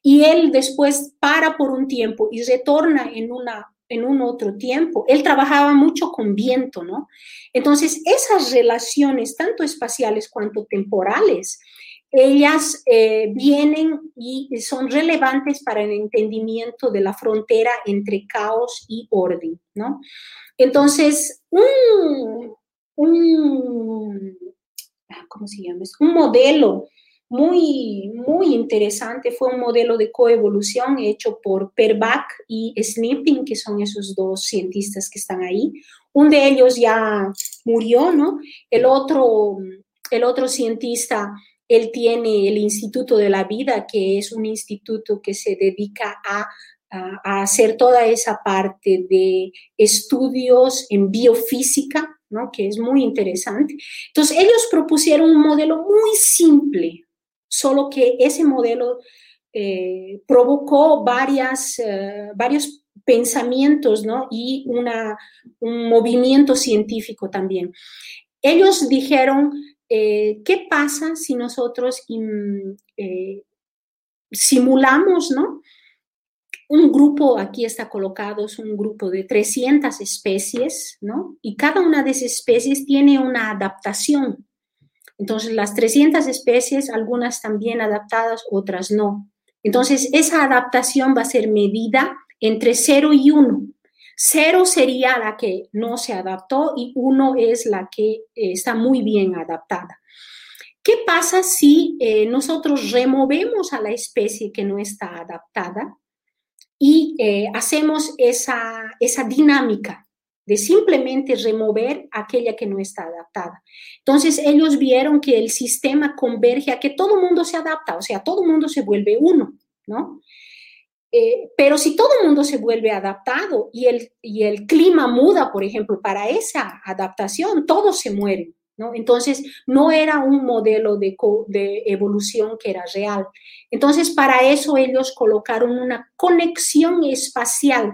Y él después para por un tiempo y retorna en una en un otro tiempo. Él trabajaba mucho con viento, ¿no? Entonces, esas relaciones, tanto espaciales cuanto temporales, ellas eh, vienen y son relevantes para el entendimiento de la frontera entre caos y orden, ¿no? Entonces, un, ah, ¿cómo se llama? Un modelo muy, muy interesante fue un modelo de coevolución hecho por Perbach y Snipping, que son esos dos cientistas que están ahí. Un de ellos ya murió, ¿no? El otro, el otro cientista él tiene el Instituto de la Vida, que es un instituto que se dedica a, hacer toda esa parte de estudios en biofísica, ¿no? que es muy interesante. Entonces, ellos propusieron un modelo muy simple, solo que ese modelo eh, provocó varias, eh, varios pensamientos ¿no? y un movimiento científico también. Ellos dijeron, eh, ¿qué pasa si nosotros eh, simulamos, ¿no? un grupo, aquí está colocado, es un grupo de 300 especies, ¿no? Y cada una de esas especies tiene una adaptación. Entonces, las 300 especies, algunas bien adaptadas, otras no. Entonces, esa adaptación va a ser medida entre 0 y 1. 0 sería la que no se adaptó y 1 es la que eh, está muy bien adaptada. ¿Qué pasa si eh, nosotros removemos a la especie que no está adaptada y eh, hacemos esa, esa dinámica de simplemente remover aquella que no está adaptada? Entonces ellos vieron que el sistema converge a que todo mundo se adapta, o sea, todo mundo se vuelve uno, ¿no? Eh, pero si todo el mundo se vuelve adaptado y el, y el clima muda, por ejemplo, para esa adaptación, todos se mueren. Entonces, no era un modelo de, de, evolución que era real. Entonces, para eso ellos colocaron una conexión espacial.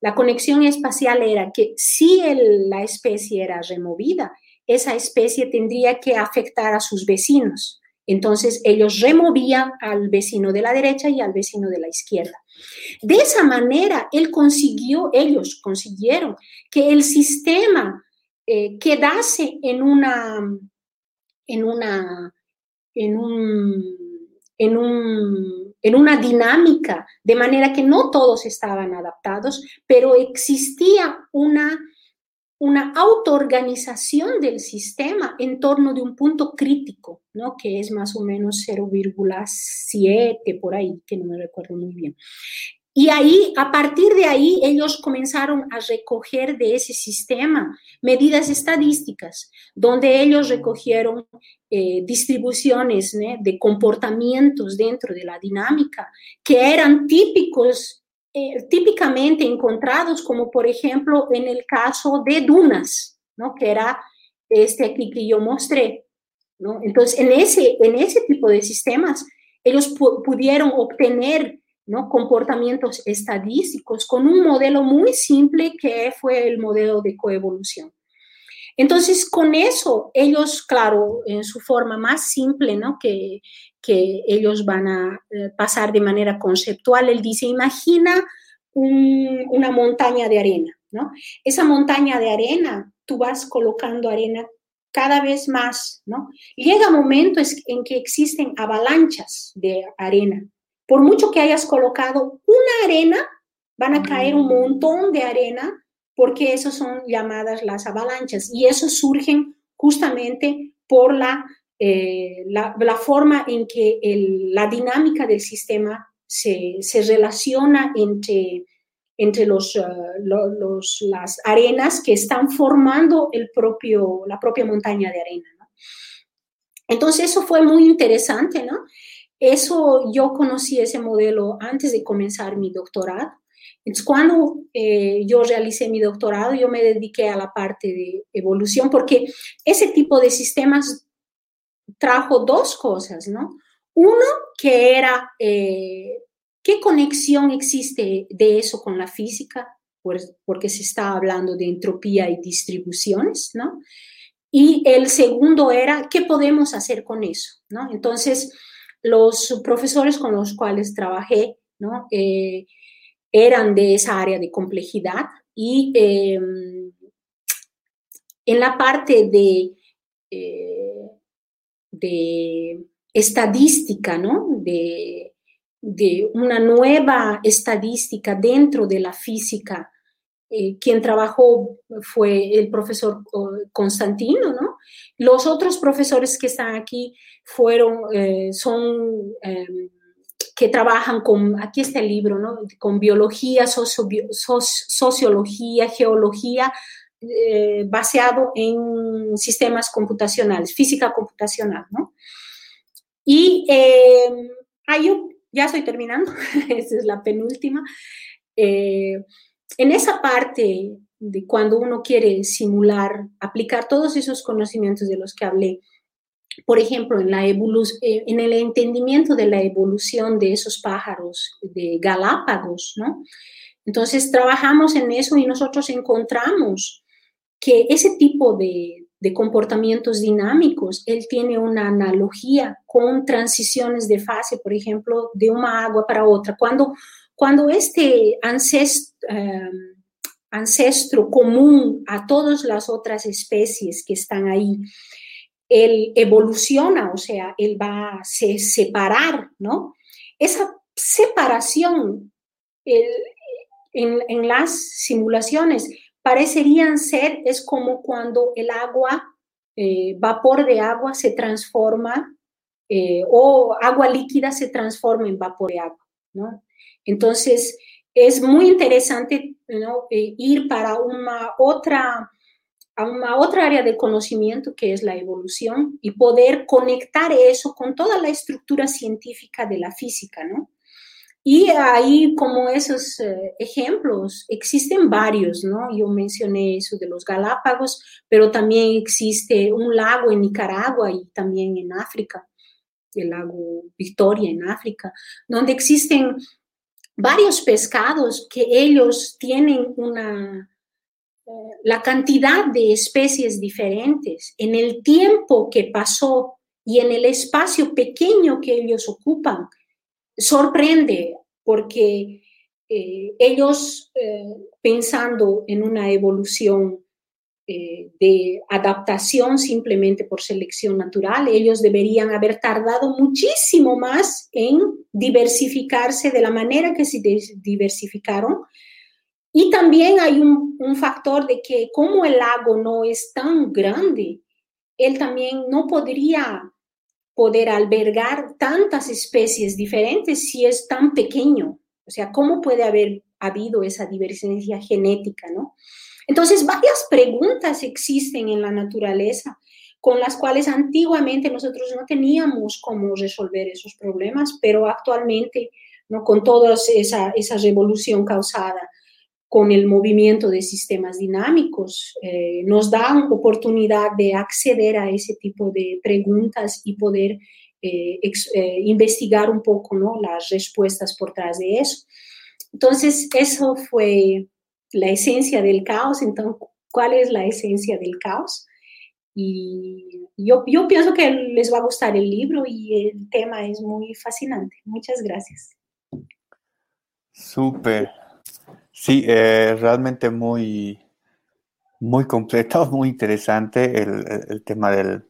La conexión espacial era que si la especie era removida, esa especie tendría que afectar a sus vecinos. Entonces, ellos removían al vecino de la derecha y al vecino de la izquierda. De esa manera, él consiguió, ellos consiguieron que el sistema eh, quedase en una, en una, en en un, en una dinámica, de manera que no todos estaban adaptados, pero existía una, una autoorganización del sistema en torno de un punto crítico, ¿no? que es más o menos 0,7 por ahí, que no me recuerdo muy bien. Y ahí, a partir de ahí, ellos comenzaron a recoger de ese sistema medidas estadísticas, donde ellos recogieron eh, distribuciones de comportamientos dentro de la dinámica que eran típicos, eh, típicamente encontrados, como por ejemplo en el caso de dunas, ¿no? que era este aquí que yo mostré. ¿no? Entonces, en ese, en ese tipo de sistemas, ellos pudieron obtener ¿no? comportamientos estadísticos con un modelo muy simple que fue el modelo de coevolución. Entonces, con eso, ellos, claro, en su forma más simple, ¿no? que, que ellos van a eh, pasar de manera conceptual, él dice, imagina una montaña de arena, ¿no? Esa montaña de arena, tú vas colocando arena cada vez más, ¿no? Llega un momento en que existen avalanchas de arena, por mucho que hayas colocado una arena, van a caer un montón de arena porque eso son llamadas las avalanchas y eso surgen justamente por la, eh, la, forma en que la dinámica del sistema se, se relaciona entre, entre los, uh, los, las arenas que están formando el propio, la propia montaña de arena. Entonces eso fue muy interesante, ¿no? Eso yo conocí ese modelo antes de comenzar mi doctorado. Entonces, cuando eh, yo realicé mi doctorado, yo me dediqué a la parte de evolución porque ese tipo de sistemas trajo dos cosas, ¿no? Uno, que era eh, qué conexión existe de eso con la física, porque se está hablando de entropía y distribuciones, ¿no? Y el segundo era qué podemos hacer con eso, ¿no? Entonces, los profesores con los cuales trabajé ¿no? Eh, eran de esa área de complejidad y em, en la parte de, eh, de estadística, ¿no? de, de una nueva estadística dentro de la física eh, quien trabajó fue el profesor Constantino, ¿no? Los otros profesores que están aquí fueron, eh, son, em, que trabajan con, aquí está el libro, ¿no? Con biología, sociología, geología, eh, basado en sistemas computacionales, física computacional, ¿no? Y em, yo ya estoy terminando, <laughs> esa es la penúltima en esa parte de cuando uno quiere simular, aplicar todos esos conocimientos de los que hablé, por ejemplo, en, la eh, en el entendimiento de la evolución de esos pájaros de Galápagos, ¿no? Entonces trabajamos en eso y nosotros encontramos que ese tipo de, de comportamientos dinámicos, él tiene una analogía con transiciones de fase, por ejemplo, de una agua para otra. Cuando, cuando este ancestro, em, ancestro común a todas las otras especies que están ahí, él evoluciona, o sea, él va a se separar, ¿no? Esa separación en, en, las simulaciones parecerían ser, es como cuando el agua, eh, vapor de agua se transforma eh, o agua líquida se transforma en vapor de agua, ¿no? Entonces, es muy interesante ¿no? Eh, ir para una otra, a una otra área de conocimiento que es la evolución y poder conectar eso con toda la estructura científica de la física, ¿no? Y ahí, como esos eh, ejemplos, existen varios, ¿no? Yo mencioné eso de los Galápagos, pero también existe un lago en Nicaragua y también en África, el lago Victoria en África, donde existen varios pescados que ellos tienen una, eh, la cantidad de especies diferentes en el tiempo que pasó y en el espacio pequeño que ellos ocupan sorprende porque eh, ellos eh, pensando en una evolución eh, de adaptación simplemente por selección natural, ellos deberían haber tardado muchísimo más en diversificarse de la manera que se diversificaron. Y también hay un, un factor de que como el lago no es tan grande, él también no podría poder albergar tantas especies diferentes si es tan pequeño. O sea, ¿cómo puede haber habido esa divergencia genética, no? Entonces, varias preguntas existen en la naturaleza con las cuales antiguamente nosotros no teníamos cómo resolver esos problemas, pero actualmente, ¿no? con toda esa, esa revolución causada con el movimiento de sistemas dinámicos, eh, nos dan oportunidad de acceder a ese tipo de preguntas y poder eh, eh, investigar un poco ¿no? las respuestas por detrás de eso. Entonces, eso fue la esencia del caos. Entonces, ¿cuál es la esencia del caos? Y yo, yo pienso que les va a gustar el libro y el tema es muy fascinante. Muchas gracias. Súper. Sí, eh, realmente muy, muy completo, <laughs> muy interesante el, tema del,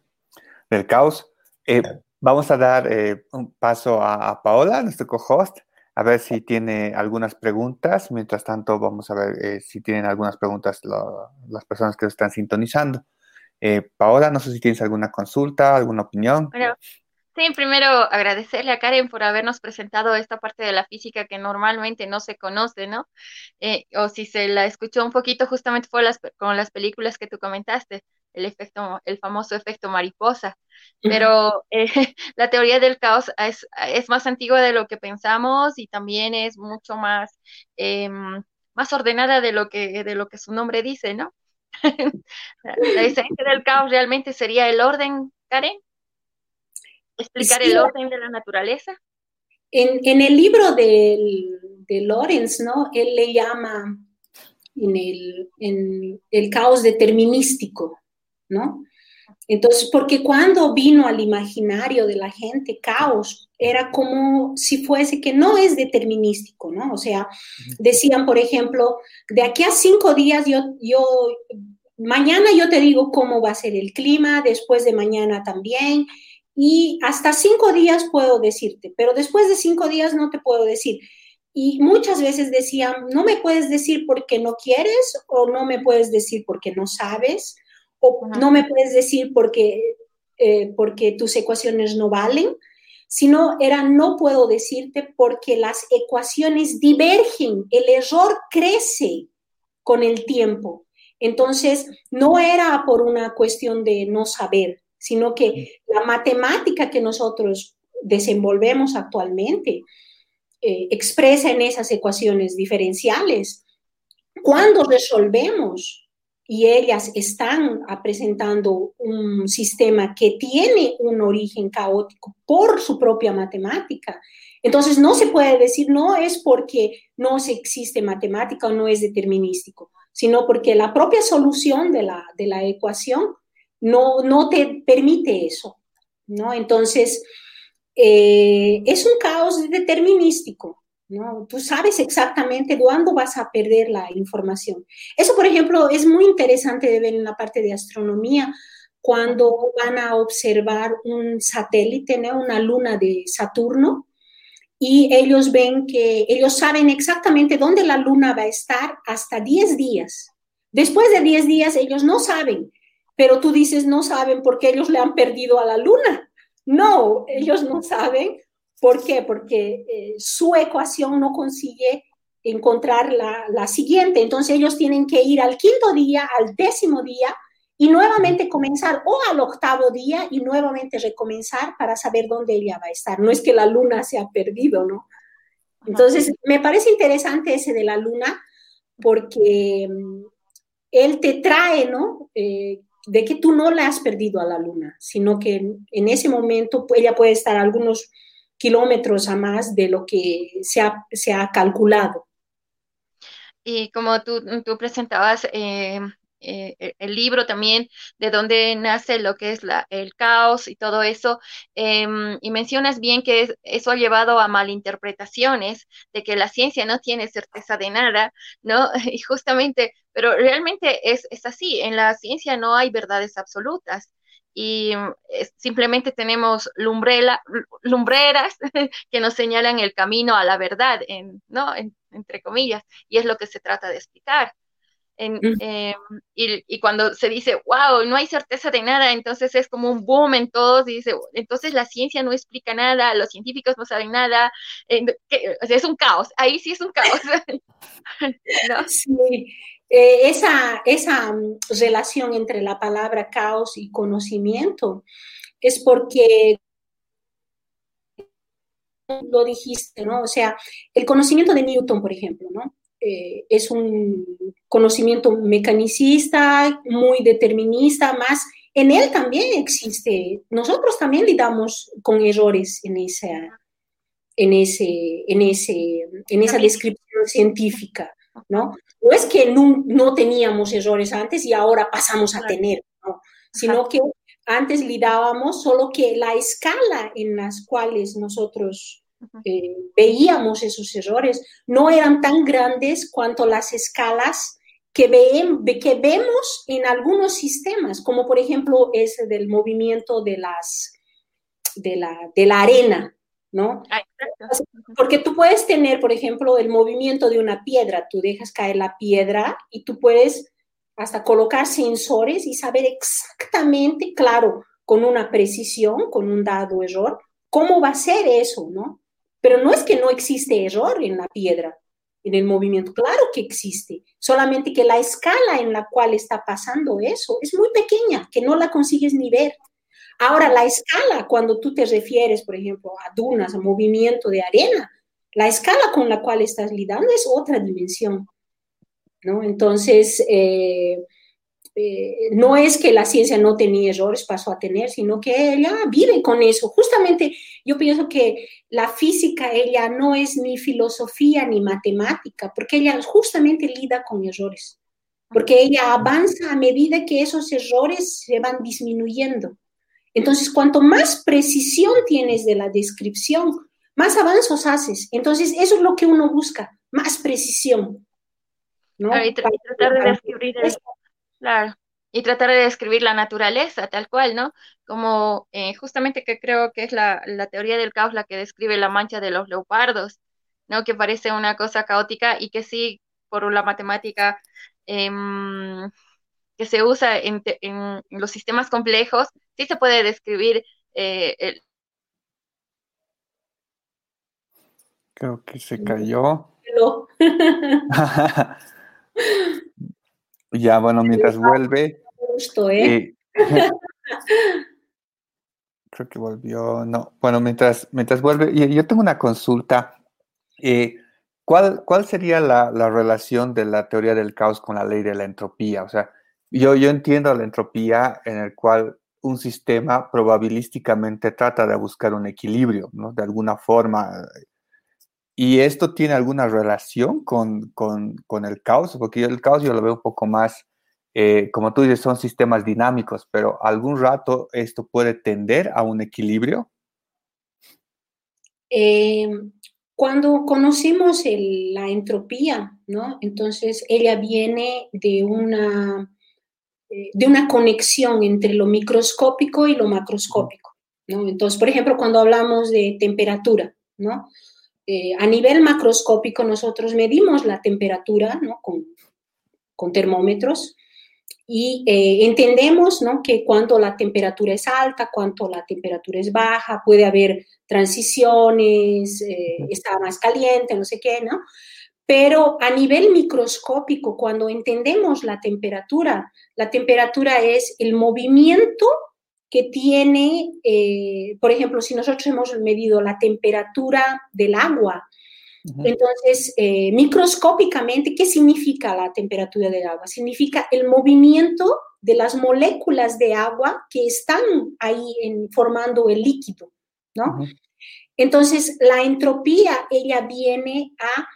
caos. Eh, vamos a dar eh, un paso a, Paola, nuestro co-host, a ver si tiene algunas preguntas. Mientras tanto, vamos a ver si tienen algunas preguntas las personas que están sintonizando. Paola, no sé si tienes alguna consulta, alguna opinión. Sí, primero agradecerle a Karen por habernos presentado esta parte de la física que normalmente no se conoce, ¿no? Eh, o si se la escuchó un poquito, justamente fue las, con las películas que tú comentaste, el efecto, el famoso efecto mariposa. Pero eh, <laughs> la teoría del caos es, es, más antigua de lo que pensamos y también es mucho más, em, más ordenada de lo que, de lo que su nombre dice, ¿no? <laughs> la <laughs> esencia del caos realmente sería el orden, Karen explicar el orden de la naturaleza? En, en el libro de, de Lorenz, ¿no? Él le llama en el, en el caos determinístico, ¿no? Entonces, porque cuando vino al imaginario de la gente, caos era como si fuese que no es determinístico, ¿no? O sea, decían, por ejemplo, de aquí a cinco días yo, yo, mañana yo te digo cómo va a ser el clima, después de mañana también, y hasta cinco días puedo decirte, pero después de cinco días no te puedo decir. Y muchas veces decían, no me puedes decir porque no quieres o no me puedes decir porque no sabes o no me puedes decir porque, eh, porque tus ecuaciones no valen, sino era no puedo decirte porque las ecuaciones divergen, el error crece con el tiempo. Entonces, no era por una cuestión de no saber, sino que la matemática que nosotros desenvolvemos actualmente eh, expresa en esas ecuaciones diferenciales. Cuando resolvemos y ellas están presentando un sistema que tiene un origen caótico por su propia matemática, entonces no se puede decir no es porque no existe matemática o no es determinístico, sino porque la propia solución de la, de la ecuación no, no te permite eso, ¿no? Entonces, eh, es un caos determinístico, ¿no? Tú sabes exactamente cuándo vas a perder la información. Eso, por ejemplo, es muy interesante de ver en la parte de astronomía, cuando van a observar un satélite, ¿no? una luna de Saturno, y ellos ven que ellos saben exactamente dónde la luna va a estar hasta 10 días. Después de 10 días ellos no saben, pero tú dices no saben porque ellos le han perdido a la luna. No, ellos no saben. ¿Por qué? Porque eh, su ecuación no consigue encontrar la, la siguiente. Entonces ellos tienen que ir al quinto día, al décimo día, y nuevamente comenzar o al octavo día y nuevamente recomenzar para saber dónde ella va a estar. No es que la luna se ha perdido, ¿no? Entonces, me parece interesante ese de la luna porque mm, él te trae, ¿no? Eh, de que tú no la has perdido a la luna, sino que en, ese momento ella puede estar algunos kilómetros a más de lo que se ha, se ha calculado. Y como tú, tú presentabas, eh, eh, e, el libro también, de dónde nace lo que es el caos y todo eso. Em, y mencionas bien que eso ha llevado a malinterpretaciones, de que la ciencia no tiene certeza de nada, ¿no? <laughs> Y justamente, pero realmente es, es así, en la ciencia no hay verdades absolutas y mm, simplemente tenemos lumbrela, <laughs> lumbreras <laughs> que nos señalan el camino a la verdad, en, ¿no? entre comillas, y es lo que se trata de explicar. Em, y, cuando se dice, wow, no hay certeza de nada, entonces es como un boom en todos, y dice, entonces la ciencia no explica nada, los científicos no saben nada, es un caos, ahí sí es un caos. <laughs> Sí, eh, esa, esa mm, relación entre la palabra caos y conocimiento es porque lo dijiste, ¿no? O sea, el conocimiento de Newton, por ejemplo, ¿no? Eh, es un conocimiento mecanicista, muy determinista, más en él también existe, nosotros también lidamos con errores en esa, en ese, en ese, en esa descripción científica, ¿no? No es que no, no teníamos errores antes y ahora pasamos a tener, ¿no? Sino que antes lidábamos, solo que la escala en las cuales nosotros eh, veíamos esos errores, no eran tan grandes cuanto las escalas que, que vemos en algunos sistemas, como por ejemplo ese del movimiento de, las, de, la, de la arena, ¿no? Ah, Porque tú puedes tener, por ejemplo, el movimiento de una piedra, tú dejas caer la piedra y tú puedes hasta colocar sensores y saber exactamente, claro, con una precisión, con un dado error, cómo va a ser eso, ¿no? Pero no es que no existe error en la piedra, en el movimiento. Claro que existe, solamente que la escala en la cual está pasando eso es muy pequeña, que no la consigues ni ver. Ahora, la escala, cuando tú te refieres, por ejemplo, a dunas, a movimiento de arena, la escala con la cual estás lidando es otra dimensión. ¿no? Entonces, eh, eh, no es que la ciencia no tenía errores, pasó a tener, sino que ella vive con eso. Justamente yo pienso que la física, ella no es ni filosofía ni matemática, porque ella justamente lida con errores, porque ella avanza a medida que esos errores se van disminuyendo. Entonces, cuanto más precisión tienes de la descripción, más avanzos haces. Entonces, eso es lo que uno busca, más precisión. ¿no? tratar de descubrir Claro, y tratar de describir la naturaleza tal cual, ¿no? Como eh, justamente que creo que es la, teoría del caos la que describe la mancha de los leopardos, ¿no? Que parece una cosa caótica y que sí, por la matemática em, que se usa en, los sistemas complejos, sí se puede describir eh, el... Creo que se cayó. <laughs> Ya, bueno, mientras vuelve. ¿eh? Eh, <laughs> <laughs> creo que volvió. No, bueno, mientras, mientras vuelve, yo tengo una consulta. Eh, ¿cuál, ¿Cuál sería la, relación de la teoría del caos con la ley de la entropía? O sea, yo, yo entiendo la entropía en el cual un sistema probabilísticamente trata de buscar un equilibrio, ¿no? De alguna forma, ¿Y esto tiene alguna relación con, el caos? Porque el caos yo lo veo un poco más eh, como tú dices, son sistemas dinámicos, pero algún rato esto puede tender a un equilibrio. Eh, cuando conocemos la entropía, ¿no? Entonces ella viene de una, de una conexión entre lo microscópico y lo macroscópico, ¿no? Entonces, por ejemplo, cuando hablamos de temperatura, ¿no? a nivel macroscópico nosotros medimos la temperatura, ¿no? Con, con termómetros, y eh, entendemos ¿no? que cuando la temperatura es alta, cuando la temperatura es baja, puede haber transiciones, eh, está más caliente, no sé qué, ¿no? Pero a nivel microscópico, cuando entendemos la temperatura, la temperatura es el movimiento que tiene, eh, por ejemplo, si nosotros hemos medido la temperatura del agua entonces, eh, microscópicamente, ¿qué significa la temperatura del agua? Significa el movimiento de las moléculas de agua que están ahí formando el líquido, ¿no? Entonces, la entropía, ella viene a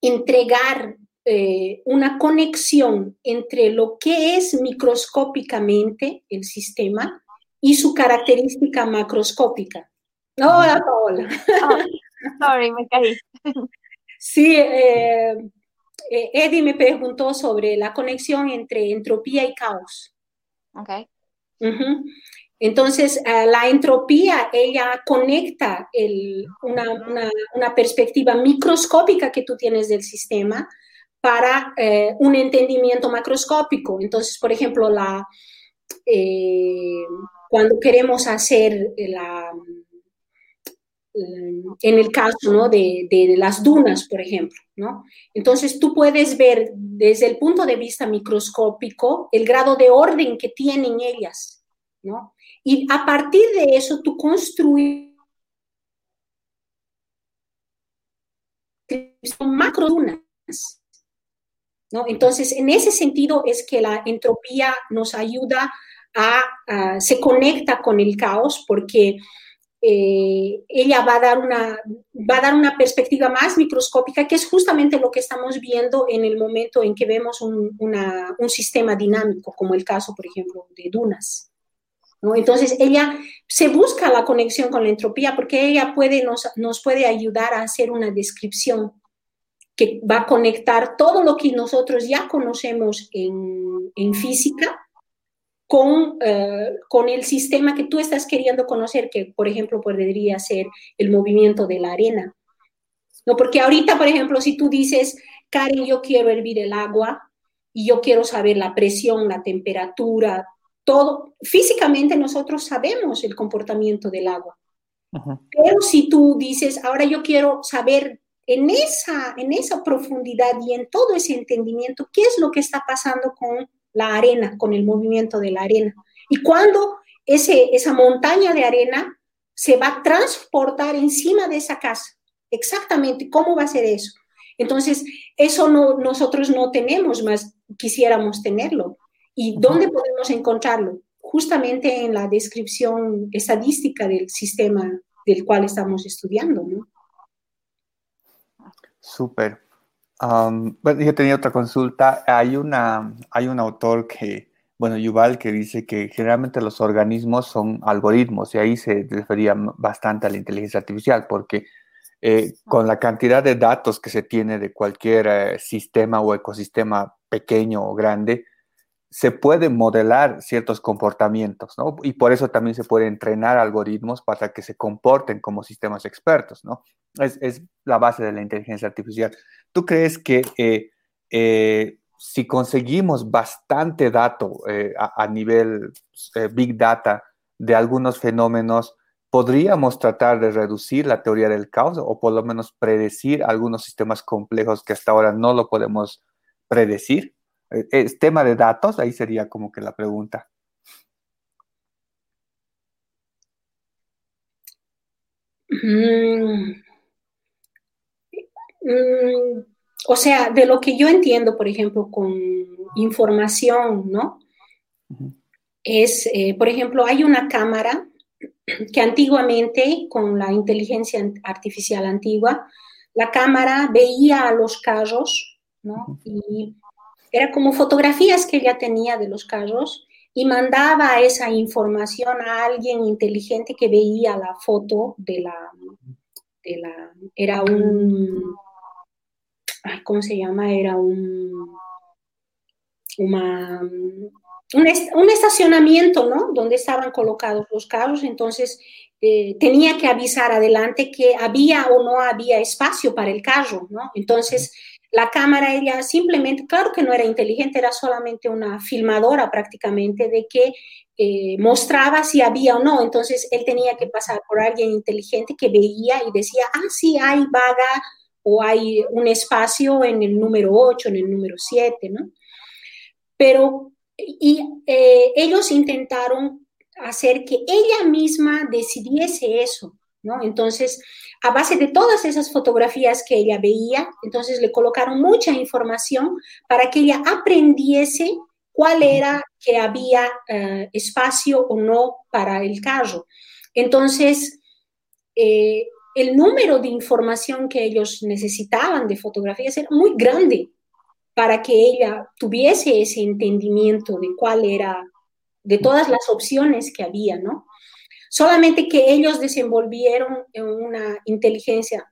entregar eh, una conexión entre lo que es microscópicamente el sistema y su característica macroscópica. Hola, Paola. Ah, Sorry, me caí. Sí, eh, eh, Eddie me preguntó sobre la conexión entre entropía y caos. Ok. Entonces, eh, la entropía, ella conecta una, perspectiva microscópica que tú tienes del sistema para un entendimiento macroscópico. Entonces, por ejemplo, la, cuando queremos hacer en el caso de, las dunas, por ejemplo. Entonces tú puedes ver desde el punto de vista microscópico el grado de orden que tienen ellas. ¿no? Y a partir de eso tú construyes macrodunas. ¿no? Entonces, en ese sentido es que la entropía nos ayuda a, a se conecta con el caos porque eh, ella va a, dar una, va a dar una perspectiva más microscópica, que es justamente lo que estamos viendo en el momento en que vemos un, un sistema dinámico, como el caso, por ejemplo, de dunas. Entonces, ella se busca la conexión con la entropía porque ella puede, nos, nos puede ayudar a hacer una descripción que va a conectar todo lo que nosotros ya conocemos en, en física con, eh, con el sistema que tú estás queriendo conocer, que por ejemplo podría ser el movimiento de la arena. No, porque ahorita, por ejemplo, si tú dices, Karen, yo quiero hervir el agua y yo quiero saber la presión, la temperatura, todo, físicamente nosotros sabemos el comportamiento del agua. Pero si tú dices, ahora yo quiero saber en esa, en esa profundidad y en todo ese entendimiento, qué es lo que está pasando con la arena, con el movimiento de la arena. Y cuando ese, esa montaña de arena se va a transportar encima de esa casa, exactamente, ¿cómo va a ser eso? Entonces, eso no, nosotros no tenemos, más quisiéramos tenerlo. ¿Y dónde podemos encontrarlo? Justamente en la descripción estadística del sistema del cual estamos estudiando, ¿no? Súper bueno, yo tenía otra consulta. Hay, una, hay un autor que, bueno, Yuval, que dice que generalmente los organismos son algoritmos y ahí se refería bastante a la inteligencia artificial porque eh, con la cantidad de datos que se tiene de cualquier eh, sistema o ecosistema pequeño o grande, se pueden modelar ciertos comportamientos, ¿no? Y por eso también se puede entrenar algoritmos para que se comporten como sistemas expertos, ¿no? Es, es la base de la inteligencia artificial. ¿Tú crees que eh, eh, si conseguimos bastante dato eh, a, nivel big data de algunos fenómenos, podríamos tratar de reducir la teoría del caos o por lo menos predecir algunos sistemas complejos que hasta ahora no lo podemos predecir? ¿Es tema de datos? Ahí sería como que la pregunta. Mm. Mm, o sea, de lo que yo entiendo, por ejemplo, con información, ¿no? Es, eh, por ejemplo, hay una cámara que antiguamente, con la inteligencia artificial antigua, la cámara veía a los carros, ¿no? Y Era como fotografías que ella tenía de los carros y mandaba esa información a alguien inteligente que veía la foto de la, de la era un, ¿cómo se llama? Era un, una, un, estacionamiento, ¿no? Donde estaban colocados los carros, entonces eh, tenía que avisar adelante que había o no había espacio para el carro, ¿no? Entonces la cámara ella simplemente, claro que no era inteligente, era solamente una filmadora prácticamente de que eh, mostraba si había o no. Entonces él tenía que pasar por alguien inteligente que veía y decía, ah, sí, hay vaga o hay un espacio en el número 8, en el número 7, ¿no? Pero y eh, ellos intentaron hacer que ella misma decidiese eso, ¿no? Entonces, a base de todas esas fotografías que ella veía, entonces le colocaron mucha información para que ella aprendiese cuál era que había eh, espacio o no para el carro. Entonces, eh, el número de información que ellos necesitaban de fotografías era muy grande para que ella tuviese ese entendimiento de cuál era, de todas las opciones que había, ¿no? Solamente que ellos desenvolvieron una inteligencia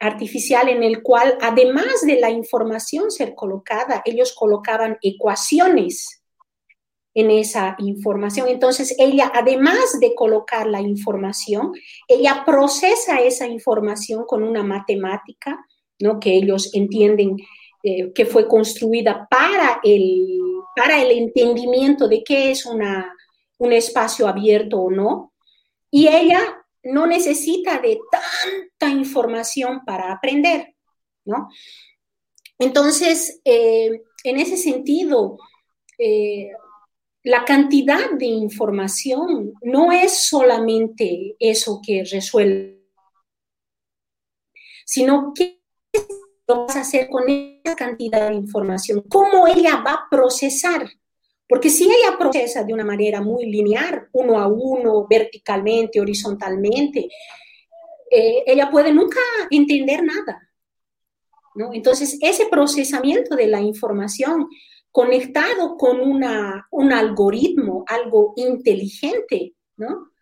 artificial en el cual, además de la información ser colocada, ellos colocaban ecuaciones en esa información. Entonces, ella, además de colocar la información, ella procesa esa información con una matemática, ¿no? Que ellos entienden eh, que fue construida para el, para el entendimiento de qué es una, un espacio abierto o no. Y ella no necesita de tanta información para aprender, ¿no? Entonces, eh, en ese sentido, eh, la cantidad de información no es solamente eso que resuelve, sino que vas a hacer con esa cantidad de información? ¿Cómo ella va a procesar? Porque si ella procesa de una manera muy lineal, uno a uno, verticalmente, horizontalmente, eh, ella puede nunca entender nada. ¿no? Entonces, ese procesamiento de la información conectado con una, un algoritmo, algo inteligente, ¿no?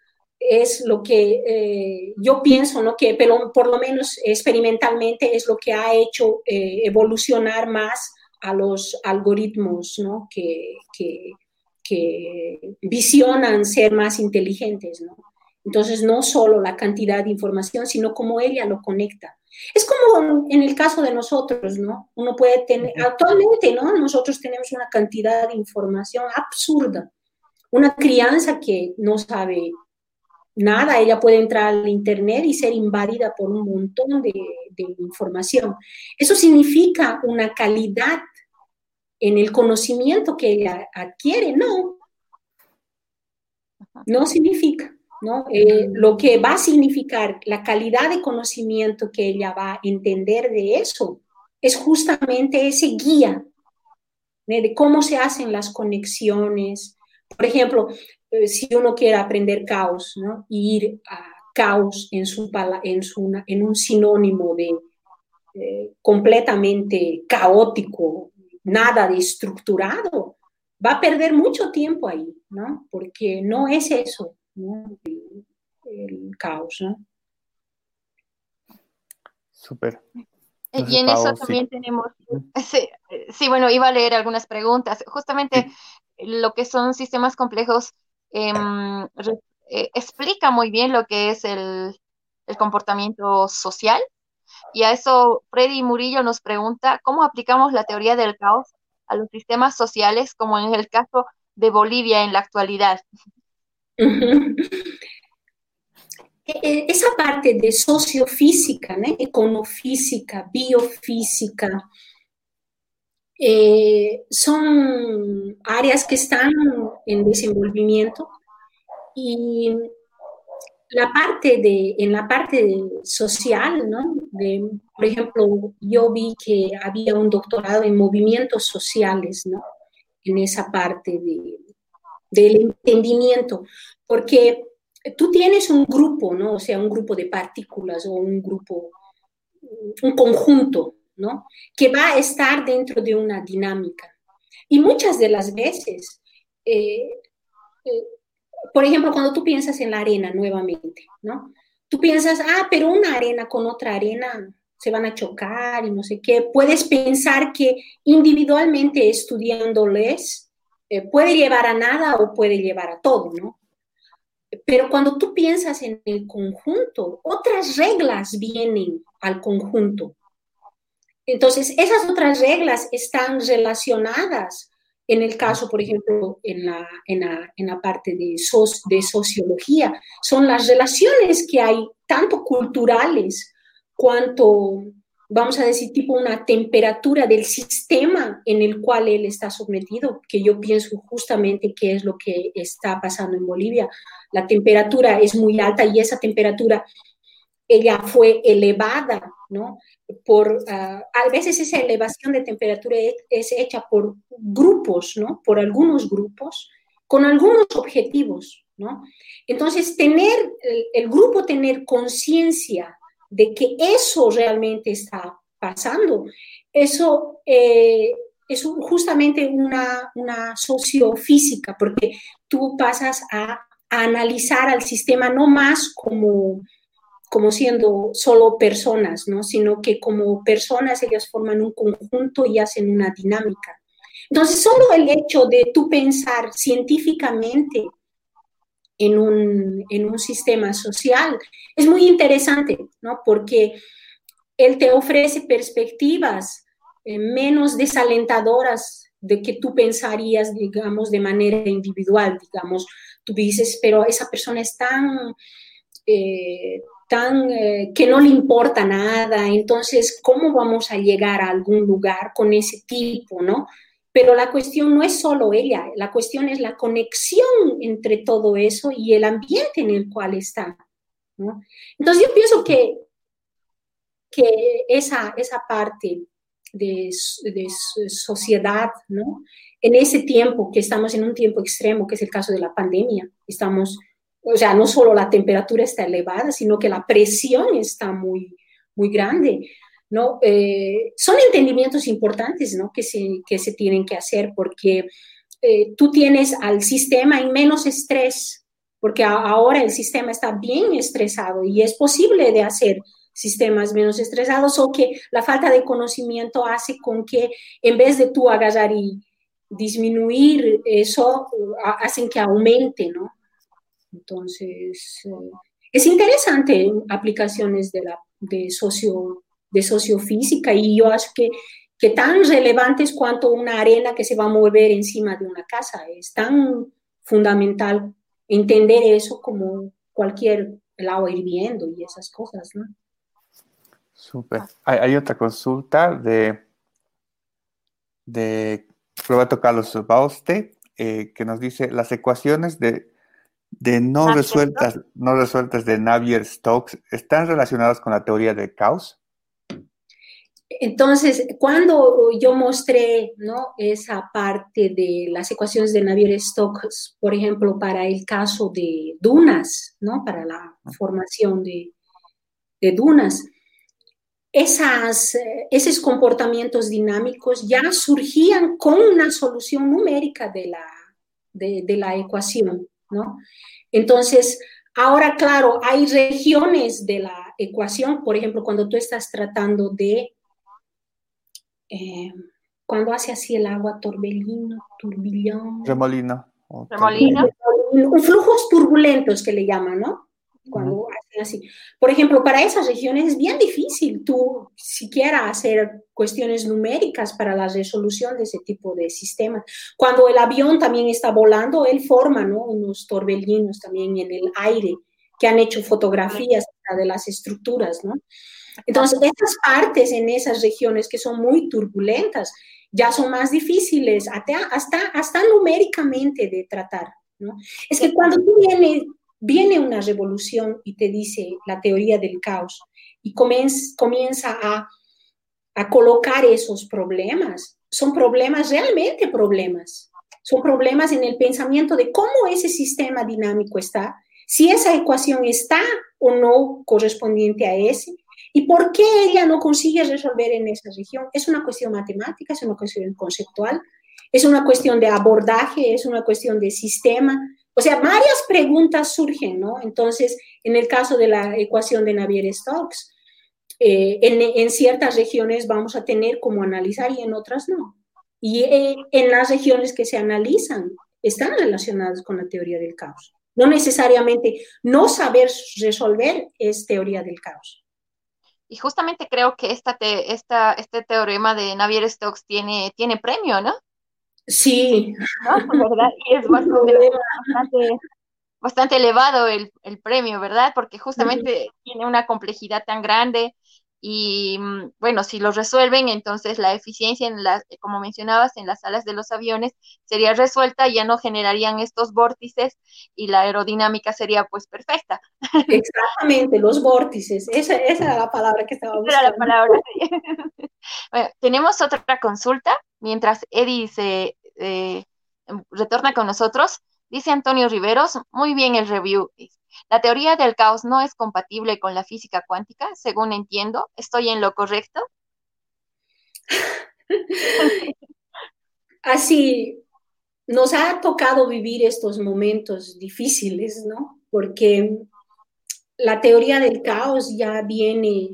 es lo que eh, yo pienso, ¿no? que pero por lo menos experimentalmente es lo que ha hecho eh, evolucionar más a los algoritmos ¿no? que, que, que, visionan ser más inteligentes. ¿no? Entonces, no solo la cantidad de información, sino cómo ella lo conecta. Es como en el caso de nosotros, ¿no? Uno puede tener, actualmente, ¿no? Nosotros tenemos una cantidad de información absurda, una crianza que no sabe nada, ella puede entrar al Internet y ser invadida por un montón de, información. Eso significa una calidad en el conocimiento que ella adquiere, no. No significa, ¿no? Eh, lo que va a significar la calidad de conocimiento que ella va a entender de eso es justamente ese guía de cómo se hacen las conexiones. Por ejemplo, eh, si uno quiere aprender caos, ¿no? ir a caos en, su, en, su, en un sinónimo de eh, completamente caótico, nada de estructurado, va a perder mucho tiempo ahí, ¿no? Porque no es eso, ¿no? El, caos, ¿no? Súper. y en eso también tenemos, <laughs> sí, bueno, iba a leer algunas preguntas. Justamente lo que son sistemas complejos Em, eh, explica muy bien lo que es el, comportamiento social. Y a eso Freddy Murillo nos pregunta, ¿cómo aplicamos la teoría del caos a los sistemas sociales, como en el caso de Bolivia en la actualidad? <laughs> E, e, esa parte de sociofísica, econofísica, biofísica, eh, son áreas que están en desenvolvimiento y la parte de, en la parte social, ¿no? por ejemplo, yo vi que había un doctorado en movimientos sociales, ¿no? En esa parte de, del entendimiento, porque tú tienes un grupo, ¿no? O sea, un grupo de partículas o un grupo, un conjunto, ¿no? Que va a estar dentro de una dinámica. Y muchas de las veces, eh, eh, por ejemplo, cuando tú piensas en la arena nuevamente, ¿no? Tú piensas, ah, pero una arena con otra arena se van a chocar y no sé qué. Puedes pensar que individualmente estudiándoles eh, puede llevar a nada o puede llevar a todo, ¿no? Pero cuando tú piensas en el conjunto, otras reglas vienen al conjunto. Entonces, esas otras reglas están relacionadas en el caso, por ejemplo, en la, en la, parte de, de sociología, son las relaciones que hay, tanto culturales cuanto, vamos a decir, tipo una temperatura del sistema en el cual él está sometido, que yo pienso justamente que es lo que está pasando en Bolivia. La temperatura es muy alta y esa temperatura, ella fue elevada, ¿no? por, ah, a veces esa elevación de temperatura es hecha por grupos, ¿no? Por algunos grupos, con algunos objetivos, ¿no? Entonces, tener, el, grupo tener conciencia de que eso realmente está pasando, eso eh, es justamente una, una sociofísica, porque tú pasas a analizar al sistema no más como como siendo solo personas, ¿no? Sino que como personas ellas forman un conjunto y hacen una dinámica. Entonces, solo el hecho de tú pensar científicamente en un, en un sistema social es muy interesante, ¿no? Porque él te ofrece perspectivas eh, menos desalentadoras de que tú pensarías, digamos, de manera individual, digamos, tú dices, pero esa persona es tan... Eh, tan eh, que no le importa nada, entonces, ¿cómo vamos a llegar a algún lugar con ese tipo, no? Pero la cuestión no es solo ella, la cuestión es la conexión entre todo eso y el ambiente en el cual está. ¿no? Entonces yo pienso que, que esa, esa parte de, de sociedad, ¿no? en ese tiempo que estamos en un tiempo extremo, que es el caso de la pandemia, estamos o sea, no solo la temperatura está elevada, sino que la presión está muy, muy grande. ¿no? Eh, son entendimientos importantes ¿no? que, se, que se tienen que hacer porque eh, tú tienes al sistema en menos estrés, porque ahora el sistema está bien estresado y es posible de hacer sistemas menos estresados o que la falta de conocimiento hace con que en vez de tú agarrar y disminuir eso, hacen que aumente, ¿no? Entonces, eh, es interesante aplicaciones de, la, de, socio, de sociofísica y yo acho que, que tan relevantes cuanto una arena que se va a mover encima de una casa. Es tan fundamental entender eso como cualquier agua hirviendo y esas cosas, ¿no? Súper. Hay, otra consulta de, de Roberto Carlos Bauste, eh, que nos dice las ecuaciones de de no resueltas, no resueltas de Navier-Stokes están relacionadas con la teoría del caos? Entonces, cuando yo mostré ¿no? esa parte de las ecuaciones de Navier-Stokes, por ejemplo, para el caso de dunas, ¿no? para la formación de, dunas, esas, esos comportamientos dinámicos ya surgían con una solución numérica de la, de la ecuación. ¿No? Entonces, ahora, claro, hay regiones de la ecuación, por ejemplo, cuando tú estás tratando de, eh, cuando hace así el agua, torbellino, turbillón. Remolino. Remolino. Flujos turbulentos que le llaman, ¿no? Cuando hacen así. Por ejemplo, para esas regiones es bien difícil tú siquiera hacer cuestiones numéricas para la resolución de ese tipo de sistemas. Cuando el avión también está volando, él forma ¿no? unos torbellinos también en el aire que han hecho fotografías de las estructuras, ¿no? Entonces, estas partes en esas regiones que son muy turbulentas ya son más difíciles hasta, hasta, hasta numéricamente de tratar, ¿no? Es que cuando tú vienes, viene una revolución y te dice la teoría del caos y comienza, a, a colocar esos problemas. Son problemas, realmente problemas. Son problemas en el pensamiento de cómo ese sistema dinámico está, si esa ecuación está o no correspondiente a ese, y por qué ella no consigue resolver en esa región. Es una cuestión matemática, es una cuestión conceptual, es una cuestión de abordaje, es una cuestión de sistema. O sea, varias preguntas surgen, ¿no? Entonces, en el caso de la ecuación de Navier-Stokes, eh, en, ciertas regiones vamos a tener como analizar y en otras no. Y eh, en las regiones que se analizan están relacionadas con la teoría del caos. No necesariamente no saber resolver es teoría del caos. Y justamente creo que esta este teorema de Navier-Stokes tiene, tiene premio, ¿no? Sí. <laughs> ¿Verdad? Y es bastante, elevado el, el, premio, ¿verdad? Porque justamente tiene una complejidad tan grande y mm, bueno, si lo resuelven, entonces la eficiencia, en la, como mencionabas, en las alas de los aviones sería resuelta, ya no generarían estos vórtices y la aerodinámica sería pues perfecta. Exactamente, los vórtices, esa, esa era la palabra que estaba buscando. Era la palabra. <laughs> bueno, tenemos otra consulta, mientras Eddie se eh, retorna con nosotros. Dice Antonio Riveros, muy bien el review. La teoría del caos no es compatible con la física cuántica, según entiendo. ¿Estoy en lo correcto? <laughs> Así, nos ha tocado vivir estos momentos difíciles, ¿no? Porque la teoría del caos ya viene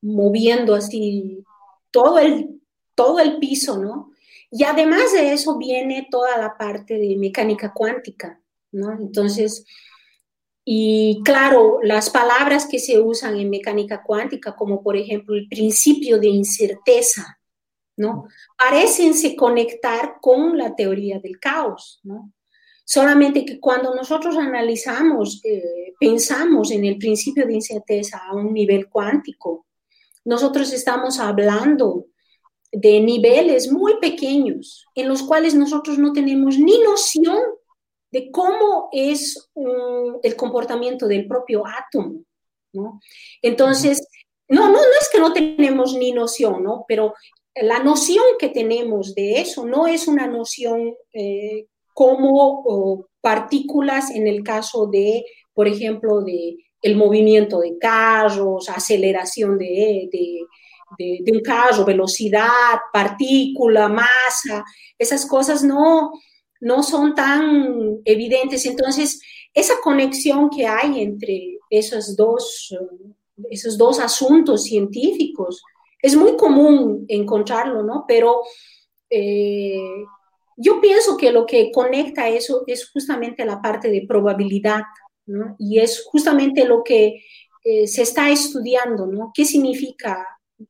moviendo así todo el, todo el piso, ¿no? Y además de eso viene toda la parte de mecánica cuántica, ¿no? Entonces, y claro, las palabras que se usan en mecánica cuántica, como por ejemplo el principio de incerteza, ¿no? Parecen se conectar con la teoría del caos, ¿no? Solamente que cuando nosotros analizamos, eh, pensamos en el principio de incerteza a un nivel cuántico, nosotros estamos hablando de niveles muy pequeños en los cuales nosotros no tenemos ni noción de cómo es el comportamiento del propio átomo, ¿no? Entonces, no, no, no es que no tenemos ni noción, ¿no? Pero la noción que tenemos de eso no es una noción eh, como partículas en el caso de, por ejemplo, de el movimiento de carros, aceleración de, de, de un carro, velocidad, partícula, masa, esas cosas no, no son tan evidentes. Entonces, esa conexión que hay entre esos dos, esos dos asuntos científicos es muy común encontrarlo, ¿no? Pero eh, yo pienso que lo que conecta eso es justamente la parte de probabilidad, ¿no? Y es justamente lo que eh, se está estudiando, ¿no? ¿Qué significa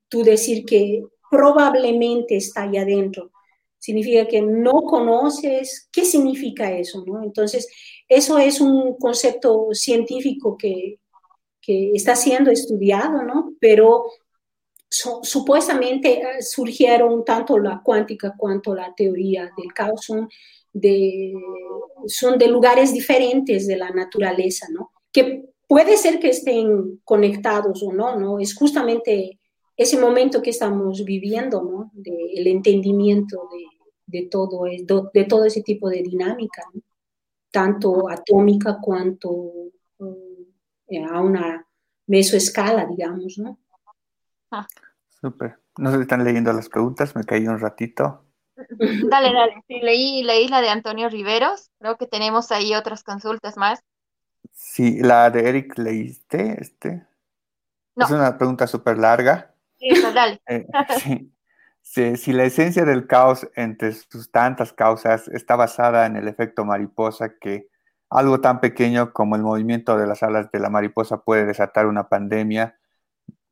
tú decir que probablemente está ahí adentro? significa que no conoces qué significa eso, ¿no? Entonces, eso es un concepto científico que, que está siendo estudiado, ¿no? Pero supuestamente eh, surgieron tanto la cuántica cuanto la teoría del caos, son de, son de lugares diferentes de la naturaleza, ¿no? Que puede ser que estén conectados o no, ¿no? Es justamente ese momento que estamos viviendo, ¿no? Del entendimiento de, de, todo, de todo ese tipo de dinámica, tanto atómica cuanto eh, a una mesoescala, digamos, ¿no? Ah. Súper. No sé si están leyendo las preguntas, me caí un ratito. <laughs> Dale, dale. Sí, leí, leí la de Antonio Riveros. Creo que tenemos ahí otras consultas más. Sí, la de Eric leíste, este. Es una pregunta súper larga. <laughs> Eh, si, la esencia del caos entre sus tantas causas está basada en el efecto mariposa, que algo tan pequeño como el movimiento de las alas de la mariposa puede desatar una pandemia,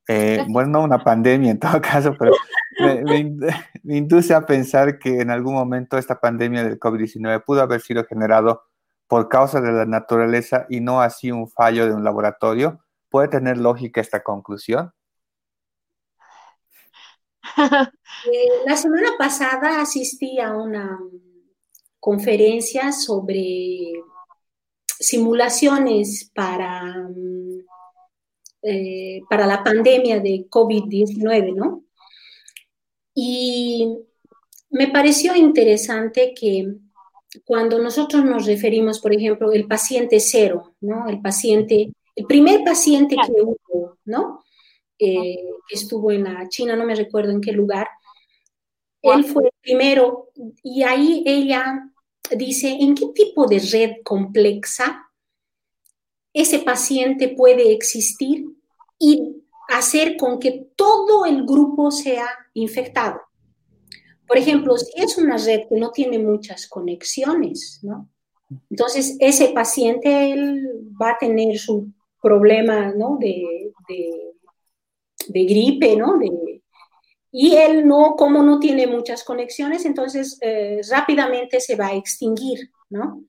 eh, <laughs> bueno, no una pandemia en todo caso, pero <laughs> me, induce a pensar que en algún momento esta pandemia del COVID-19 pudo haber sido generado por causa de la naturaleza y no así un fallo de un laboratorio. ¿Puede tener lógica esta conclusión? Eh, la semana pasada asistí a una conferencia sobre simulaciones para, eh, para la pandemia de COVID-19, ¿no? Y me pareció interesante que cuando nosotros nos referimos, por ejemplo, el paciente cero, ¿no? El paciente, el primer paciente que hubo, ¿no? Eh, que estuvo en la China, no me recuerdo en qué lugar, Él fue el primero y ahí ella dice, ¿en qué tipo de red compleja ese paciente puede existir y hacer con que todo el grupo sea infectado? Por ejemplo, si es una red que no tiene muchas conexiones, ¿no? Entonces, ese paciente él va a tener su problema, ¿no? De, de, gripe, ¿no? De, y él no, como no tiene muchas conexiones, entonces eh, rápidamente se va a extinguir, ¿no?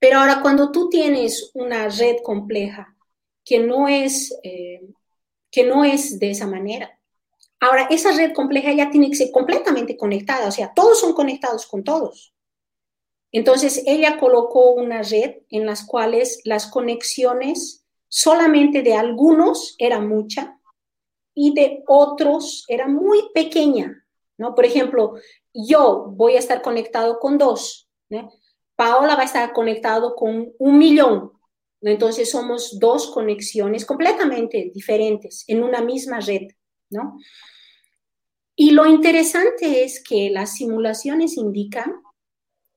Pero ahora cuando tú tienes una red compleja que no es, eh, que no es de esa manera, ahora esa red compleja ya tiene que ser completamente conectada, o sea, todos son conectados con todos. Entonces ella colocó una red en las cuales las conexiones solamente de algunos era mucha y de otros era muy pequeña, ¿no? Por ejemplo, yo voy a estar conectado con dos. Paola va a estar conectado con un millón. Entonces somos dos conexiones completamente diferentes en una misma red, ¿no? Y lo interesante es que las simulaciones indican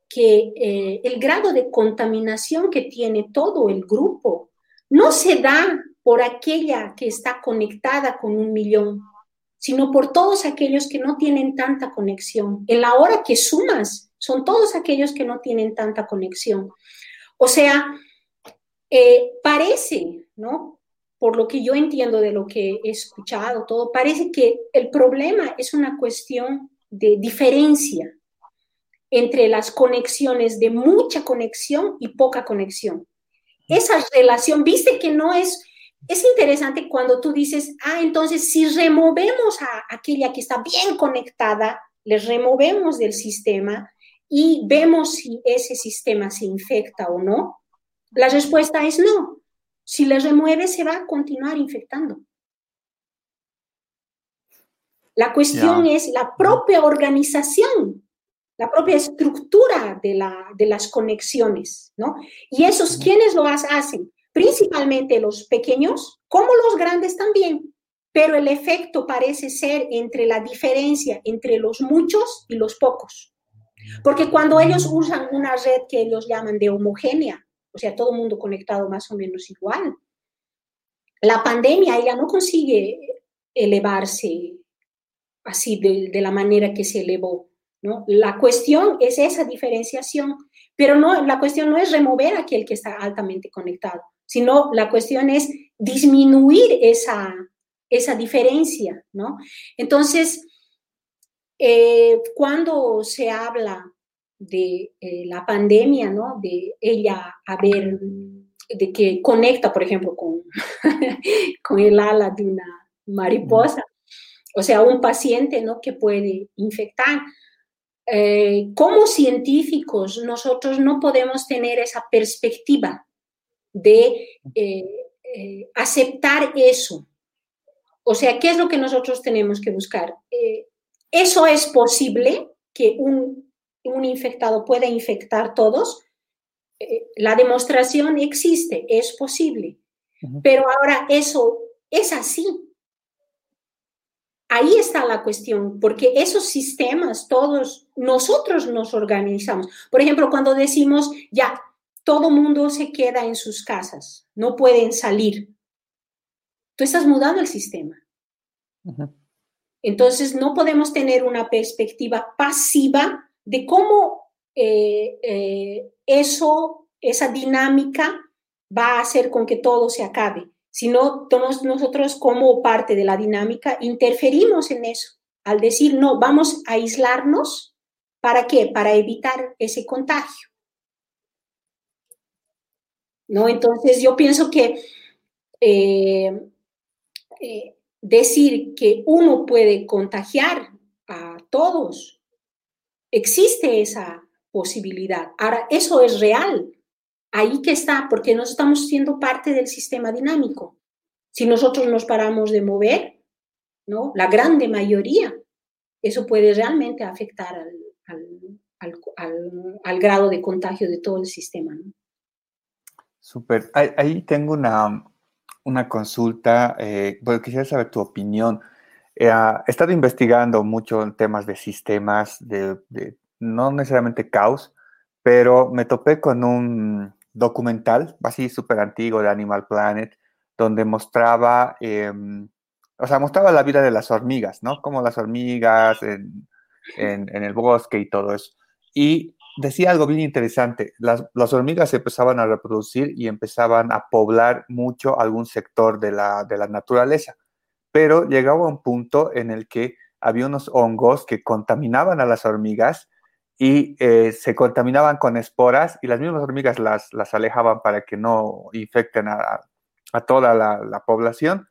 que eh, el grado de contaminación que tiene todo el grupo no se da por aquella que está conectada con un millón, sino por todos aquellos que no tienen tanta conexión. En la hora que sumas, son todos aquellos que no tienen tanta conexión. O sea, eh, parece, ¿no? Por lo que yo entiendo de lo que he escuchado, todo, parece que el problema es una cuestión de diferencia entre las conexiones de mucha conexión y poca conexión. Esa relación, viste que no es, es interesante cuando tú dices, ah, entonces si removemos a aquella que está bien conectada, le removemos del sistema y vemos si ese sistema se infecta o no. La respuesta es no. Si le remueve, se va a continuar infectando. La cuestión es la propia organización la propia estructura de, la, de las conexiones, ¿no? Y esos, ¿quiénes lo hacen? Principalmente los pequeños, como los grandes también, pero el efecto parece ser entre la diferencia entre los muchos y los pocos. Porque cuando ellos usan una red que ellos llaman de homogénea, o sea, todo el mundo conectado más o menos igual, la pandemia ella no consigue elevarse así de, de la manera que se elevó. La cuestión es esa diferenciación, pero no, la cuestión no es remover a aquel que está altamente conectado, sino la cuestión es disminuir esa, esa diferencia, ¿no? Entonces, eh, cuando se habla de eh, la pandemia, ¿no? De ella haber, de que conecta, por ejemplo, con, <laughs> con el ala de una mariposa, o sea, un paciente, ¿no? Que puede infectar. Eh, como científicos nosotros no podemos tener esa perspectiva de eh, eh, aceptar eso. O sea, ¿qué es lo que nosotros tenemos que buscar? ¿Eso es posible que un, un infectado pueda infectar todos? la demostración existe, es posible. Pero ahora eso es así. Ahí está la cuestión, porque esos sistemas, todos nosotros nos organizamos. Por ejemplo, cuando decimos, ya, todo mundo se queda en sus casas, no pueden salir. Tú estás mudando el sistema. Entonces, no podemos tener una perspectiva pasiva de cómo eh, eh, eso, esa dinámica va a hacer con que todo se acabe sino nosotros como parte de la dinámica interferimos en eso, al decir, no, vamos a aislarnos, ¿para qué? Para evitar ese contagio. ¿No? Entonces yo pienso que eh, eh, decir que uno puede contagiar a todos, existe esa posibilidad. Ahora, eso es real, ahí que está, porque no estamos siendo parte del sistema dinámico. Si nosotros nos paramos de mover, ¿no? La grande mayoría, eso puede realmente afectar al, grado de contagio de todo el sistema. ¿no? Súper. Ahí, tengo una, una consulta, eh, quisiera saber tu opinión. he estado investigando mucho en temas de sistemas, de, no necesariamente caos, pero me topé con un documental, así súper antiguo de Animal Planet, donde mostraba, em, o sea, mostraba la vida de las hormigas, ¿no? Como las hormigas en, en, el bosque y todo eso. Y decía algo bien interesante, las, las, hormigas empezaban a reproducir y empezaban a poblar mucho algún sector de la, de la naturaleza, pero llegaba un punto en el que había unos hongos que contaminaban a las hormigas y eh, se contaminaban con esporas y las mismas hormigas las, las alejaban para que no infecten a, a toda la, la, población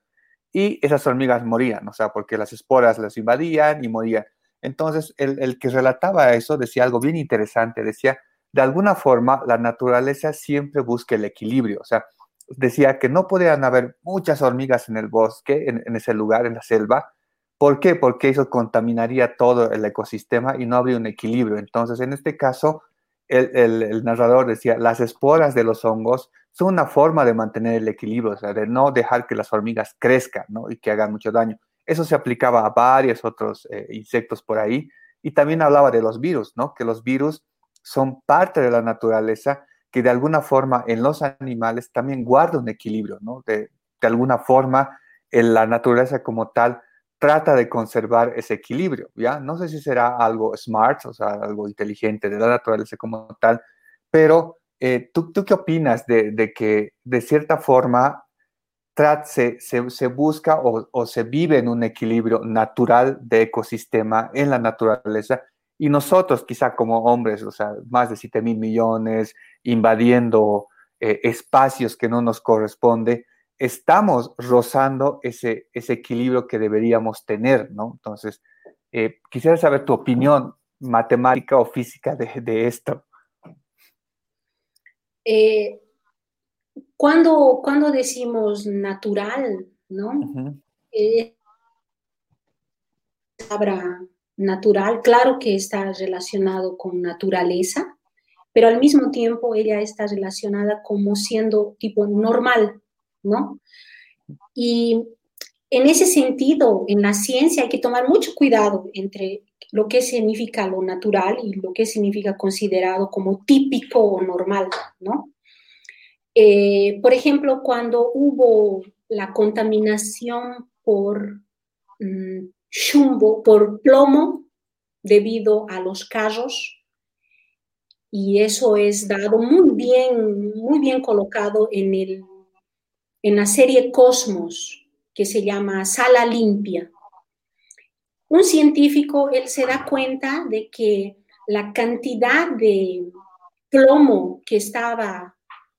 y esas hormigas morían, o sea, porque las esporas las invadían y morían. Entonces, el, el que relataba eso decía algo bien interesante, decía, de alguna forma, la naturaleza siempre busca el equilibrio, o sea, decía que no podían haber muchas hormigas en el bosque, en, en ese lugar, en la selva, ¿Por qué? Porque eso contaminaría todo el ecosistema y no habría un equilibrio. Entonces, en este caso, el, narrador decía, las esporas de los hongos son una forma de mantener el equilibrio, o sea, de no dejar que las hormigas crezcan y que hagan mucho daño. Eso se aplicaba a varios otros eh, insectos por ahí. Y también hablaba de los virus, ¿no? que los virus son parte de la naturaleza que de alguna forma en los animales también guarda un equilibrio. De, de alguna forma, en la naturaleza como tal trata de conservar ese equilibrio, ¿ya? No sé si será algo smart, o sea, algo inteligente de la naturaleza como tal, pero eh, ¿tú, ¿tú, qué opinas de, de, que de cierta forma se, se, se, busca o, o, se vive en un equilibrio natural de ecosistema en la naturaleza y nosotros quizá como hombres, o sea, más de 7 mil millones, invadiendo eh, espacios que no nos corresponde, estamos rozando ese, ese equilibrio que deberíamos tener, ¿no? Entonces, eh, quisiera saber tu opinión matemática o física de, esto. Eh, cuando, cuando decimos natural, ¿no? Eh, palabra natural, claro que está relacionado con naturaleza, pero al mismo tiempo ella está relacionada como siendo tipo normal, ¿no? Y en ese sentido, en la ciencia hay que tomar mucho cuidado entre lo que significa lo natural y lo que significa considerado como típico o normal, ¿no? Eh, por ejemplo, cuando hubo la contaminación por mm, chumbo, por plomo, debido a los carros, y eso es dado muy bien, muy bien colocado en el en la serie Cosmos, que se llama Sala Limpia. Un científico, él se da cuenta de que la cantidad de plomo que estaba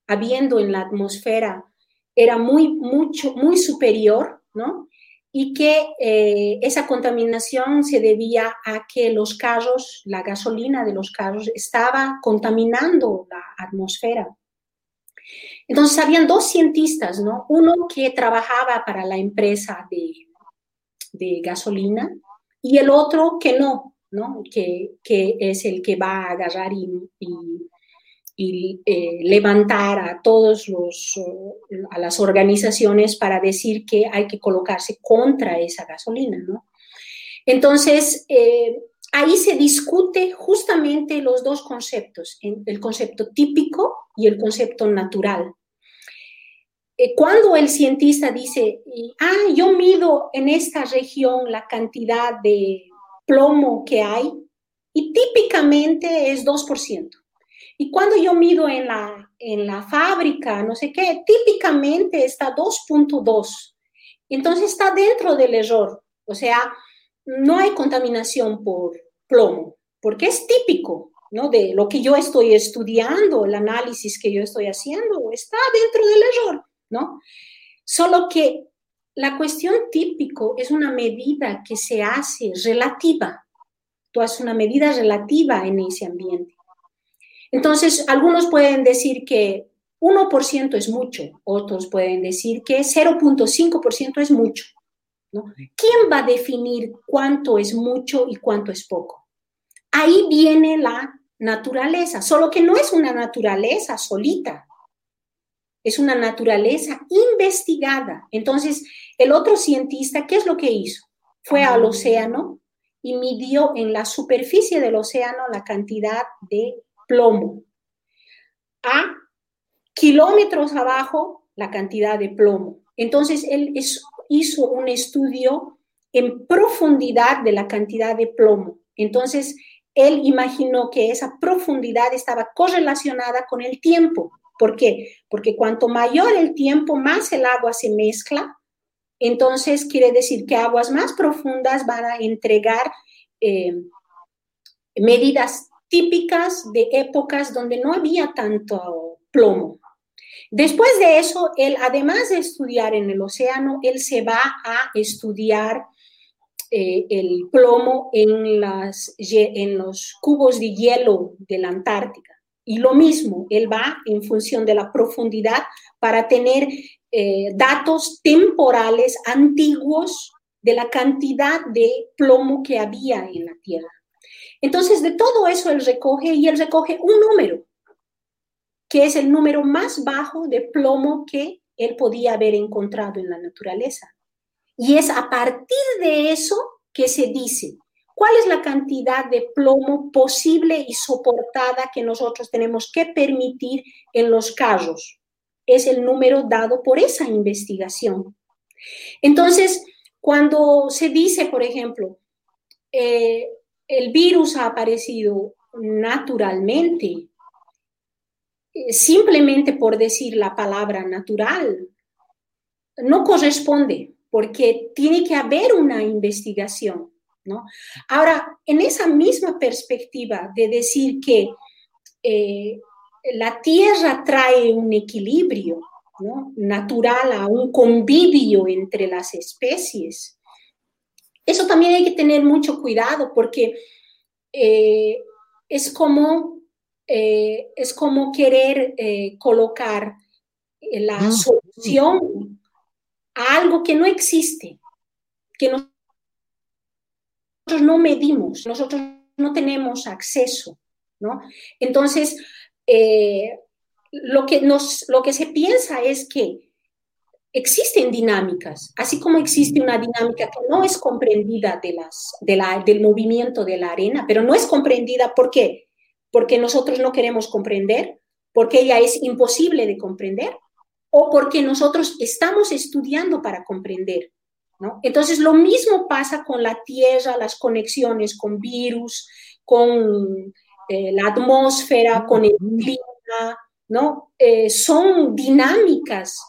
habiendo en la atmósfera era muy, mucho, muy superior, ¿no? Y que eh, esa contaminación se debía a que los carros, la gasolina de los carros estaba contaminando la atmósfera. Entonces, habían dos cientistas, ¿no? Uno que trabajaba para la empresa de, gasolina y el otro que no, ¿no? Que, es el que va a agarrar y, eh, levantar a todos los, las organizaciones para decir que hay que colocarse contra esa gasolina, ¿no? Entonces, eh, ahí se discute justamente los dos conceptos, el concepto típico y el concepto natural. Eh, cuando el cientista dice, ah, yo mido en esta región la cantidad de plomo que hay, y típicamente es 2%. Y cuando yo mido en la, en la fábrica, no sé qué, típicamente está 2.2. Entonces está dentro del error. O sea, no hay contaminación por plomo, porque es típico, ¿no? De lo que yo estoy estudiando, el análisis que yo estoy haciendo, está dentro del error. ¿no? Solo que la cuestión típico es una medida que se hace relativa. Tú haces una medida relativa en ese ambiente. Entonces, algunos pueden decir que 1% es mucho, otros pueden decir que 0.5% es mucho. ¿No? ¿Quién va a definir cuánto es mucho y cuánto es poco? Ahí viene la naturaleza, solo que no es una naturaleza solita, es una naturaleza investigada. Entonces, el otro cientista, ¿qué es lo que hizo? fue al océano y midió en la superficie del océano la cantidad de plomo. A kilómetros abajo, la cantidad de plomo. Entonces, él hizo un estudio en profundidad de la cantidad de plomo. Entonces, él imaginó que esa profundidad estaba correlacionada con el tiempo. ¿Por qué? Porque cuanto mayor el tiempo, más el agua se mezcla. Entonces, quiere decir que aguas más profundas van a entregar eh, medidas típicas de épocas donde no había tanto plomo. Después de eso, él, además de estudiar en el océano, él se va a estudiar eh, el plomo en, los cubos de hielo de la Antártica. Y lo mismo, él va en función de la profundidad para tener eh, datos temporales antiguos de la cantidad de plomo que había en la Tierra. Entonces, de todo eso él recoge y él recoge un número, que es el número más bajo de plomo que él podía haber encontrado en la naturaleza. Y es a partir de eso que se dice, ¿cuál es la cantidad de plomo posible y soportada que nosotros tenemos que permitir en los carros? Es el número dado por esa investigación. Entonces, cuando se dice, por ejemplo, eh, el virus ha aparecido naturalmente, simplemente por decir la palabra natural, no corresponde porque tiene que haber una investigación, ¿no? Ahora, en esa misma perspectiva de decir que eh, la Tierra trae un equilibrio natural a un convivio entre las especies, eso también hay que tener mucho cuidado porque eh, es, como, eh, es como querer colocar la ah. solución algo que no existe, que nosotros no medimos, nosotros no tenemos acceso, ¿no? Entonces, eh, lo, que nos, lo que se piensa es que existen dinámicas, así como existe una dinámica que no es comprendida de las, de la, del movimiento de la arena, pero no es comprendida, ¿por qué? Porque nosotros no queremos comprender, porque ella es imposible de comprender, o porque nosotros estamos estudiando para comprender. ¿no? Entonces, lo mismo pasa con la Tierra, las conexiones con virus, con eh, la atmósfera, con el clima, ¿no? Eh, son dinámicas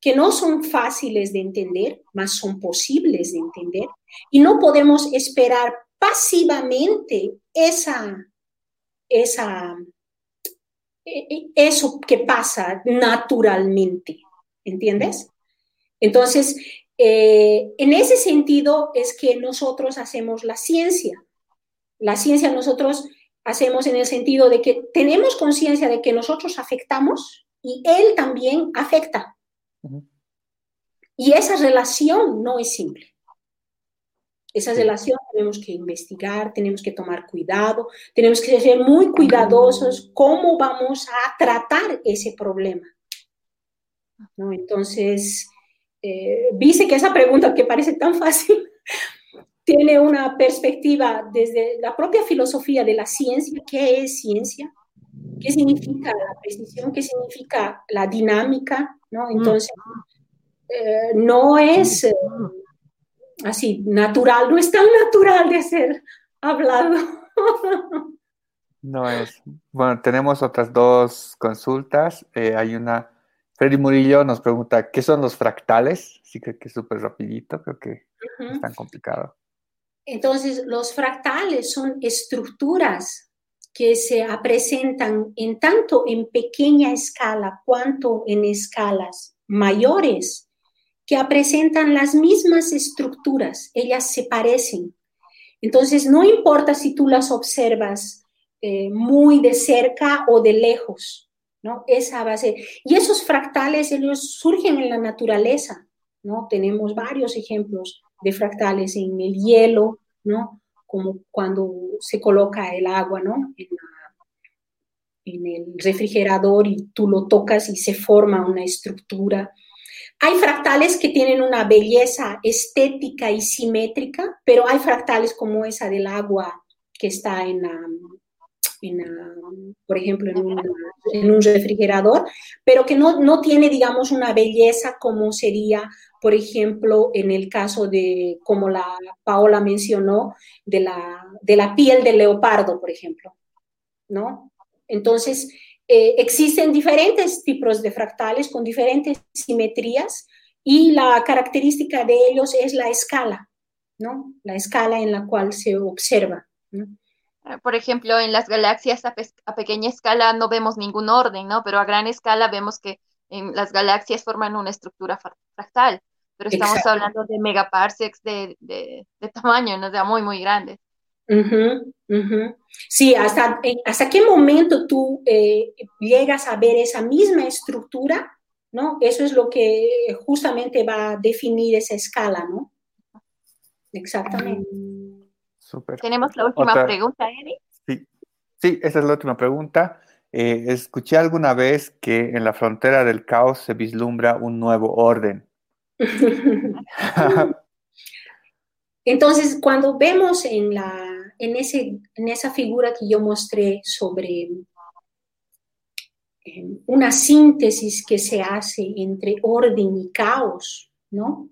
que no son fáciles de entender, mas son posibles de entender, y no podemos esperar pasivamente esa, esa e, e, eso que pasa naturalmente, ¿entiendes? Entonces, eh, en ese sentido es que nosotros hacemos la ciencia. La ciencia nosotros hacemos en el sentido de que tenemos conciencia de que nosotros afectamos y él también afecta. Y esa relación no es simple. Esa relación tenemos que investigar, tenemos que tomar cuidado, tenemos que ser muy cuidadosos cómo vamos a tratar ese problema. ¿No? Entonces, eh, dice que esa pregunta que parece tan fácil <laughs> tiene una perspectiva desde la propia filosofía de la ciencia. ¿Qué es ciencia? ¿Qué significa la precisión? ¿Qué significa la dinámica? ¿no? Entonces, eh, no es... Eh, así natural, no es tan natural de ser hablado. No es. Bueno, tenemos otras dos consultas. Eh, hay una, Freddy Murillo nos pregunta, ¿qué son los fractales? Sí, creo que es súper rapidito, creo que es tan complicado. Entonces, los fractales son estructuras que se presentan en tanto en pequeña escala cuanto en escalas mayores que presentan las mismas estructuras, ellas se parecen. Entonces, no importa si tú las observas eh, muy de cerca o de lejos, ¿no? Esa base. Y esos fractales, ellos surgen en la naturaleza, ¿no? Tenemos varios ejemplos de fractales en el hielo, ¿no? Como cuando se coloca el agua, ¿no? En, en el refrigerador y tú lo tocas y se forma una estructura Hay fractales que tienen una belleza estética y simétrica, pero hay fractales como esa del agua que está en, por ejemplo, en un, refrigerador, pero que no, no tiene, digamos, una belleza como sería, por ejemplo, en el caso de, como la Paola mencionó, de la, de la piel del leopardo, por ejemplo, ¿no? Entonces, eh, existen diferentes tipos de fractales con diferentes simetrías y la característica de ellos es la escala, ¿no? La escala en la cual se observa. ¿no? Eh, por ejemplo, en las galaxias a, pequeña escala no vemos ningún orden, ¿no? Pero a gran escala vemos que en las galaxias forman una estructura fractal, pero estamos hablando de megaparsecs de, de, tamaño, ¿no? Sea, muy, muy grandes. Sí, hasta, hasta qué momento tú eh, llegas a ver esa misma estructura, ¿no? Eso es lo que justamente va a definir esa escala, ¿no? Exactamente. Tenemos la última pregunta, Eri. Sí. sí, esa es la última pregunta. Eh, escuché alguna vez que en la frontera del caos se vislumbra un nuevo orden. <laughs> Entonces, cuando vemos en, la, en, ese, en esa figura que yo mostré sobre eh, una síntesis que se hace entre orden y caos, ¿no?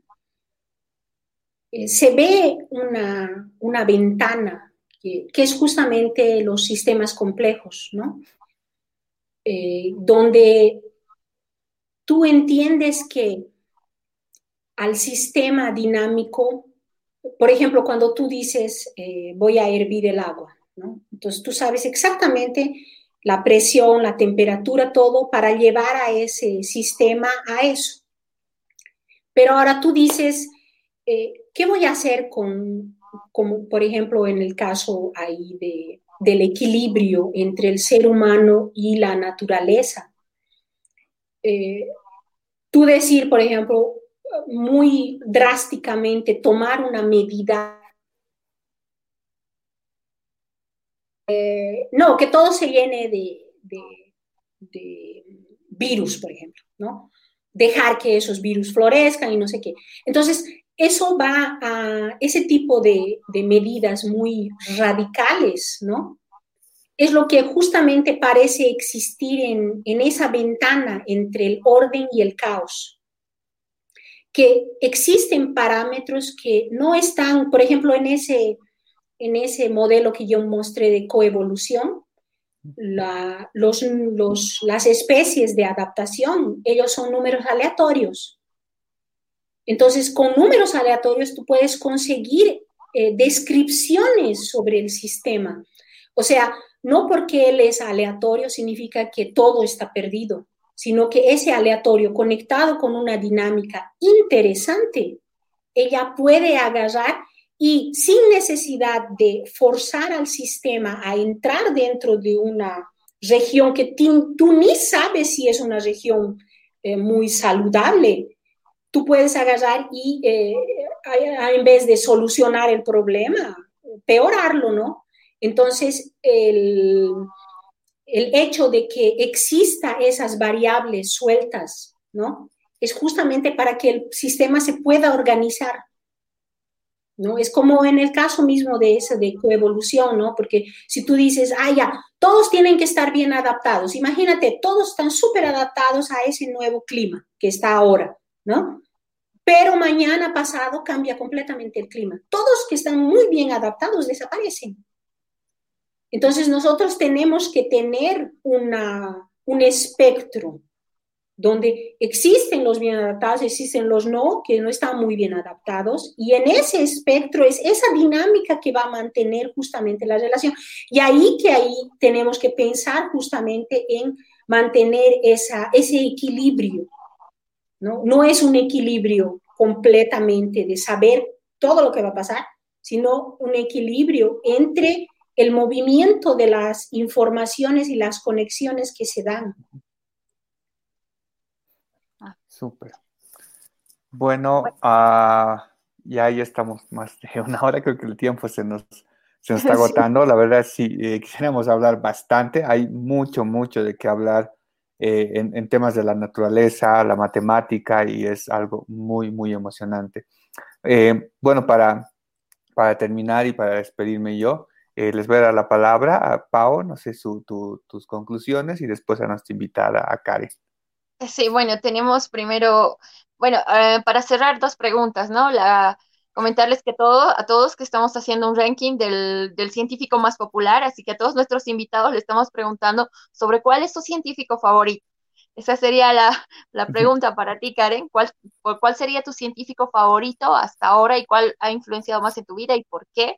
Eh, se ve una, ventana que, es justamente los sistemas complejos, ¿no? Eh, donde tú entiendes que al sistema dinámico, por ejemplo, cuando tú dices eh, voy a hervir el agua. Entonces tú sabes exactamente la presión, la temperatura, todo para llevar a ese sistema a eso. Pero ahora tú dices, ¿Qué voy a hacer con, como por ejemplo en el caso ahí de, del equilibrio entre el ser humano y la naturaleza? Eh, tú decir, por ejemplo, muy drásticamente tomar una medida. Eh, no, que todo se llene de, de, virus, por ejemplo, ¿no? Dejar que esos virus florezcan y no sé qué. Entonces, eso va a ese tipo de, medidas muy radicales, ¿no? Es lo que justamente parece existir en, esa ventana entre el orden y el caos. Que existen parámetros que no están, por ejemplo, en ese, en ese modelo que yo mostré de coevolución, los, las especies de adaptación, ellos son números aleatorios. Entonces, con números aleatorios tú puedes conseguir eh, descripciones sobre el sistema. O sea, no porque él es aleatorio significa que todo está perdido, sino que ese aleatorio conectado con una dinámica interesante, ella puede agarrar y sin necesidad de forzar al sistema a entrar dentro de una región que tú ni sabes si es una región eh, muy saludable, tú puedes agarrar y eh, en vez de solucionar el problema, peorarlo, ¿no? Entonces, el, el hecho de que exista esas variables sueltas, ¿no? Es justamente para que el sistema se pueda organizar, ¿no? Es como en el caso mismo de esa de coevolución, ¿no? Porque si tú dices, ah, ya, todos tienen que estar bien adaptados, imagínate, todos están súper adaptados a ese nuevo clima que está ahora, ¿no? Pero mañana pasado cambia completamente el clima. Todos que están muy bien adaptados desaparecen. Entonces nosotros tenemos que tener una, un espectro donde existen los bien adaptados, existen los no, que no están muy bien adaptados, y en ese espectro es esa dinámica que va a mantener justamente la relación. Y ahí que ahí tenemos que pensar justamente en mantener esa, ese equilibrio ¿no? es un equilibrio completamente de saber todo lo que va a pasar, sino un equilibrio entre el movimiento de las informaciones y las conexiones que se dan. Ah. Súper. Bueno, ah, ya ahí estamos más de una hora, creo que el tiempo se nos, se <laughs> está agotando. La verdad, sí, eh, quisiéramos hablar bastante, hay mucho, mucho de qué hablar eh, en, temas de la naturaleza, la matemática, y es algo muy, muy emocionante. Eh, bueno, para, para terminar y para despedirme yo, eh, les voy a dar la palabra a Pau, no sé, tus conclusiones y después a nuestra invitada, a Karen. Sí, bueno, tenemos primero, bueno, para cerrar dos preguntas, ¿no? La, comentarles que todo, a todos que estamos haciendo un ranking del, del, científico más popular, así que a todos nuestros invitados le estamos preguntando sobre cuál es su científico favorito. Esa sería la, la pregunta para ti, Karen. ¿Cuál, ¿Cuál sería tu científico favorito hasta ahora y cuál ha influenciado más en tu vida y por qué?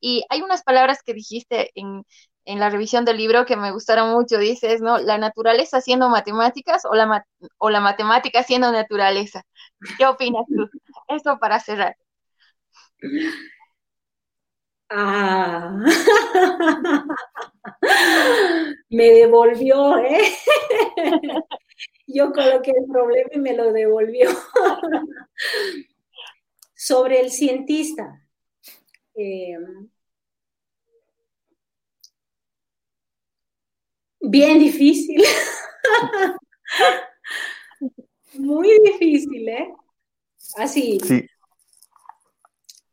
Y hay unas palabras que dijiste en, en la revisión del libro que me gustaron mucho. Dices, ¿no? La naturaleza haciendo matemáticas o la, o la matemática haciendo naturaleza. ¿Qué opinas tú? <laughs> Eso para cerrar. Ah. <laughs> me devolvió, ¿eh? <laughs> Yo coloqué el problema y me lo devolvió. Sobre el cientista. Eh, bien difícil. <laughs> Muy difícil, ¿eh? Así. Sí.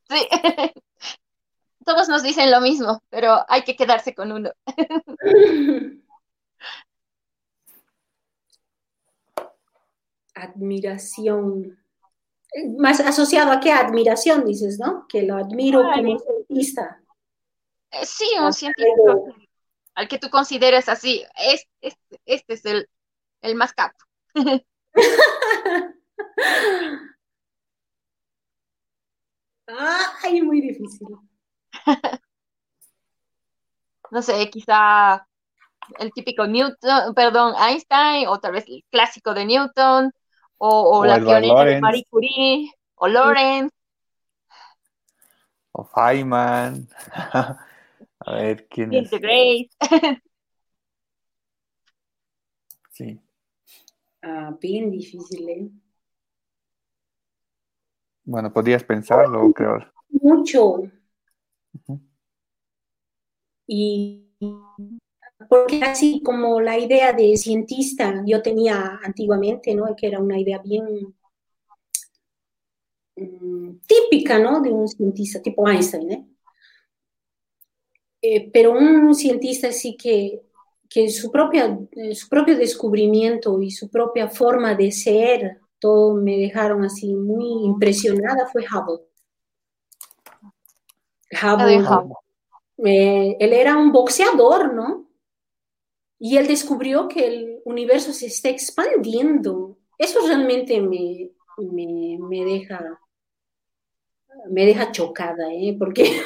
Sí. <laughs> Todos nos dicen lo mismo, pero hay que quedarse con uno. <laughs> Admiración. Más asociado a qué admiración, dices, ¿no? Que lo admiro como cientista. Eh, sí, un científico al que tú consideres así. Este, este, es el, el más capo. <laughs> Ay, muy difícil. <laughs> no sé, quizá el típico Newton, perdón, Einstein, o tal vez el clásico de Newton, o, la pionera de Marie Curie, o Lawrence. O Feynman. <laughs> A ver quién es. Grace. <laughs> sí. Ah, bien difícil, ¿eh? Bueno, podrías pensarlo, creo. Mucho. Y porque así como la idea de cientista yo tenía antiguamente, ¿no? Que era una idea bien mm, típica, ¿no? De un cientista tipo Einstein, ¿eh? ¿eh? pero un cientista sí que, que su, propia, su propio descubrimiento y su propia forma de ser todo me dejaron así muy impresionada fue Hubble. Hubble, eh, él era un boxeador, ¿no? Y él descubrió que el universo se está expandiendo. Eso realmente me, me, deja me deja chocada, ¿eh? Porque <laughs>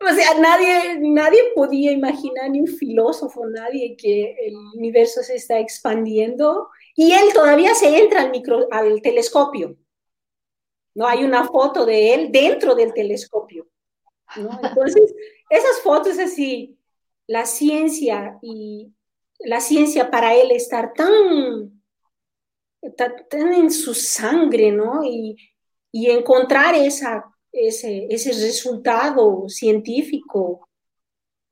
o sea, nadie, nadie podía imaginar, ni un filósofo, nadie, que el universo se está expandiendo y él todavía se entra al, micro, al telescopio. ¿no? Hay una foto de él dentro del telescopio. Entonces, esas fotos así, la ciencia y la ciencia para él estar tan, tan en su sangre, ¿no? Y, y encontrar esa, ese, ese resultado científico,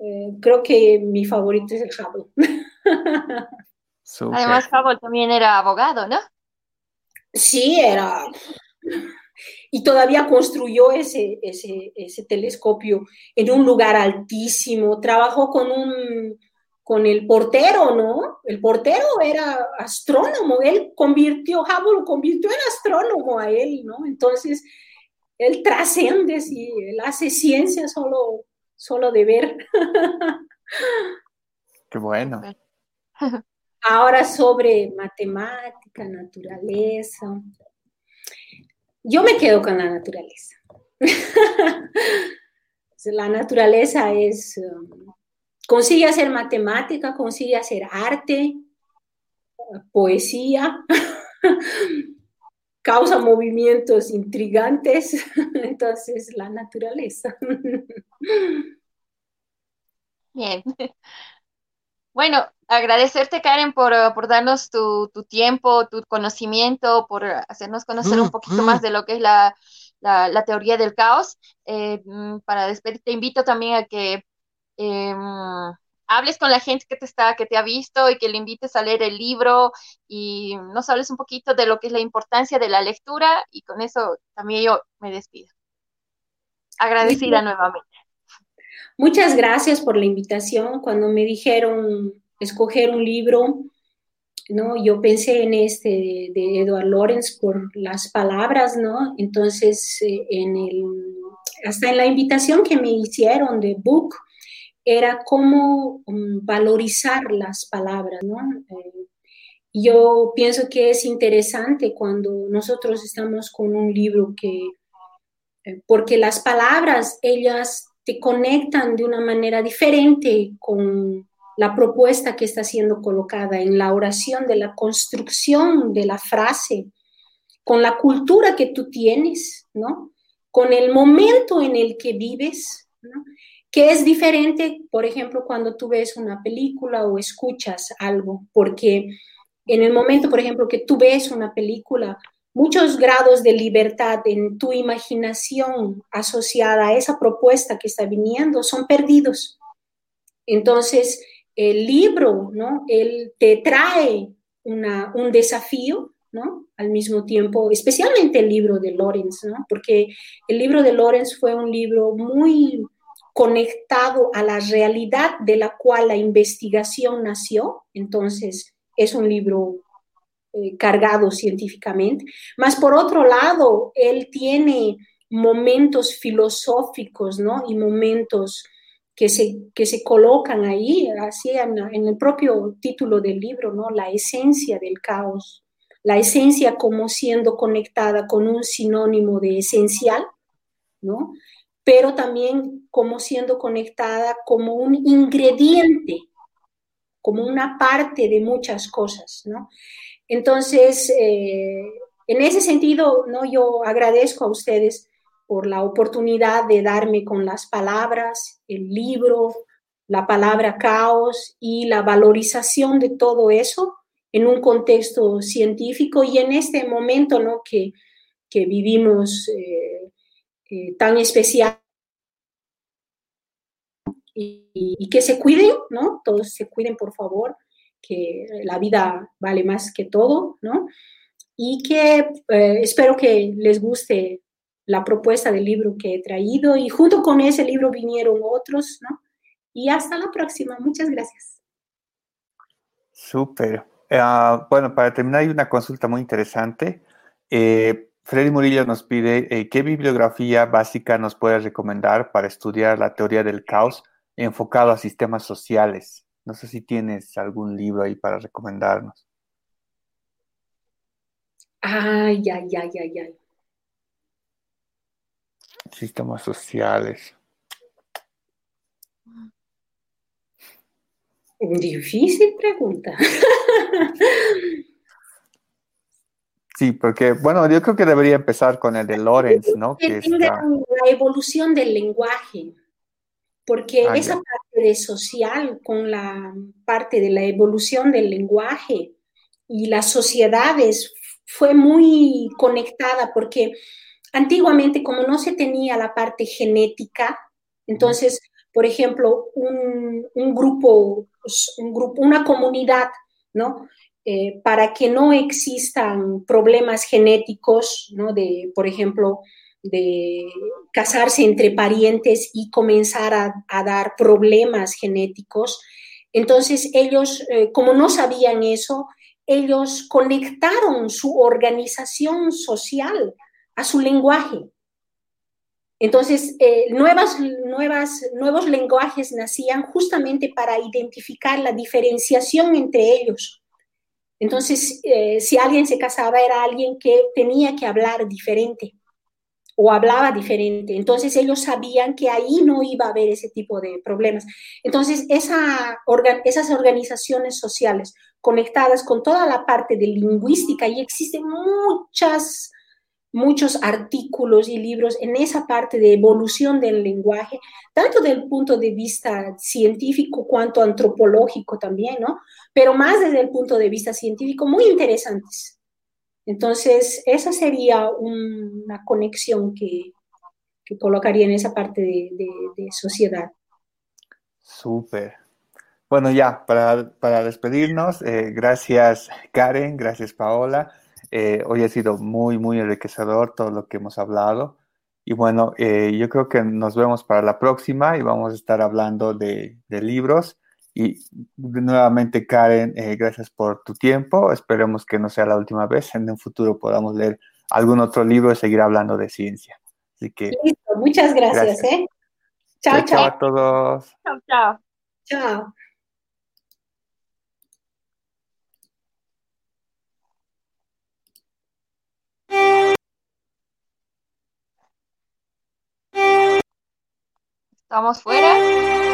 eh, creo que mi favorito es el Hubble. Además, Hubble también era abogado, ¿no? Sí, era. Y todavía construyó ese, ese, telescopio en un lugar altísimo. Trabajó con un con el portero, ¿no? El portero era astrónomo, él convirtió, Hubble convirtió en astrónomo a él, ¿no? Entonces, él trasciende, sí, él hace ciencia solo, solo de ver. <laughs> Qué bueno. Ahora sobre matemática, naturaleza. Yo me quedo con la naturaleza. <laughs> la naturaleza es, um, consigue hacer matemática, consigue hacer arte, poesía, <laughs> causa movimientos intrigantes, <laughs> entonces la naturaleza. Bien. Bueno, agradecerte, Karen, por, darnos tu, tiempo, tu conocimiento, por hacernos conocer un poquito más de lo que es la, teoría del caos. Eh, mm, para despedirte, te invito también a que em, hables con la gente que te está, que te ha visto y que le invites a leer el libro y nos hables un poquito de lo que es la importancia de la lectura y con eso también yo me despido. Agradecida nuevamente. Muchas gracias por la invitación. Cuando me dijeron escoger un libro, ¿no? Yo pensé en este de, Edward Lawrence por las palabras, ¿no? Entonces, eh, en el, hasta en la invitación que me hicieron de book, era cómo um, valorizar las palabras, ¿no? Eh, yo pienso que es interesante cuando nosotros estamos con un libro que, eh, porque las palabras, ellas te conectan de una manera diferente con la propuesta que está siendo colocada en la oración, de la construcción de la frase, con la cultura que tú tienes, ¿no? Con el momento en el que vives, que es diferente, por ejemplo, cuando tú ves una película o escuchas algo, porque en el momento, por ejemplo, que tú ves una película, muchos grados de libertad en tu imaginación asociada a esa propuesta que está viniendo son perdidos. Entonces, el libro, ¿no? Él te trae un desafío, ¿no? Al mismo tiempo, especialmente el libro de Lorenz, ¿no? Porque el libro de Lorenz fue un libro muy conectado a la realidad de la cual la investigación nació, entonces es un libro eh, cargado científicamente, más por otro lado, él tiene momentos filosóficos, ¿no? Y momentos que se, que se colocan ahí, así en, en, el propio título del libro, ¿no? La esencia del caos, la esencia como siendo conectada con un sinónimo de esencial, ¿no? Pero también como siendo conectada como un ingrediente, como una parte de muchas cosas, ¿no? Entonces, eh, en ese sentido, ¿no? Yo agradezco a ustedes por la oportunidad de darme con las palabras, el libro, la palabra caos y la valorización de todo eso en un contexto científico y en este momento ¿no? que, que vivimos eh, eh, tan especial. Y, y, que se cuiden, ¿no? Todos se cuiden, por favor, que la vida vale más que todo, ¿no? Y que eh, espero que les guste la propuesta del libro que he traído y junto con ese libro vinieron otros, ¿no? Y hasta la próxima. Muchas gracias. Súper. Uh, bueno, para terminar hay una consulta muy interesante. Eh, Freddy Murillo nos pide eh, qué bibliografía básica nos puede recomendar para estudiar la teoría del caos enfocado a sistemas sociales. No sé si tienes algún libro ahí para recomendarnos. Ay, ay, ay, ay, ay. Sistemas sociales. Difícil pregunta. <laughs> Sí, porque, bueno, yo creo que debería empezar con el de Lorenz, ¿no? <laughs> Que La evolución del lenguaje, porque ah, esa parte de social con la parte de la evolución del lenguaje y las sociedades fue muy conectada, porque antiguamente como no se tenía la parte genética, entonces, por ejemplo, un, grupo, un grupo, una comunidad, ¿no? Eh, para que no existan problemas genéticos, ¿no? De, por ejemplo, de casarse entre parientes y comenzar a, dar problemas genéticos. Entonces ellos, eh, como no sabían eso, ellos conectaron su organización social a su lenguaje. Entonces, eh, nuevas, nuevos lenguajes nacían justamente para identificar la diferenciación entre ellos. Entonces, eh, si alguien se casaba, era alguien que tenía que hablar diferente o hablaba diferente. Entonces, ellos sabían que ahí no iba a haber ese tipo de problemas. Entonces, esa, esas organizaciones sociales conectadas con toda la parte de lingüística, y existen muchas muchos artículos y libros en esa parte de evolución del lenguaje, tanto del punto de vista científico cuanto antropológico también, ¿no? Pero más desde el punto de vista científico, muy interesantes. Entonces, esa sería una conexión que, colocaría en esa parte de, sociedad. Súper. Bueno, ya, para, para despedirnos, eh, gracias Karen, gracias Paola. Eh, hoy ha sido muy, muy enriquecedor todo lo que hemos hablado. Y bueno, eh, yo creo que nos vemos para la próxima y vamos a estar hablando de libros. Y nuevamente, Karen, gracias por tu tiempo. Esperemos que no sea la última vez. En un futuro podamos leer algún otro libro y seguir hablando de ciencia. Así que. Listo, muchas gracias. ¿eh? Chao, chao. Chao a todos. Chao, chao. Chao. ¿Estamos fuera?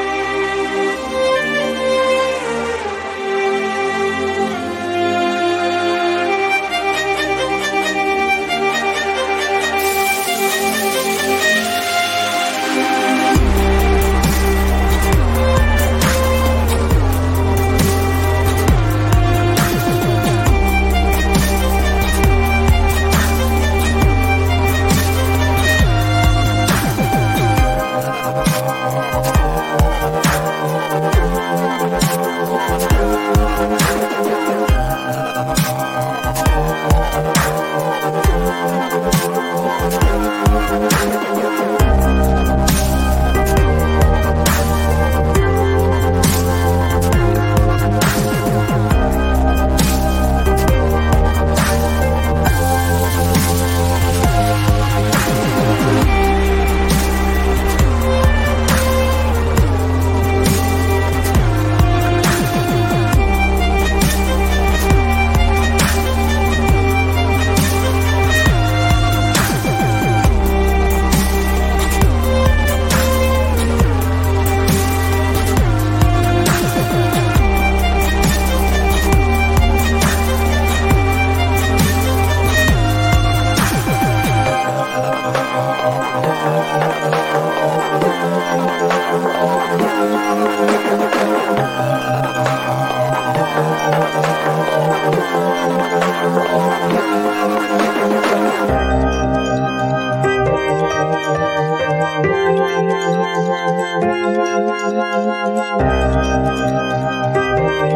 Thank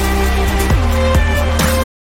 you.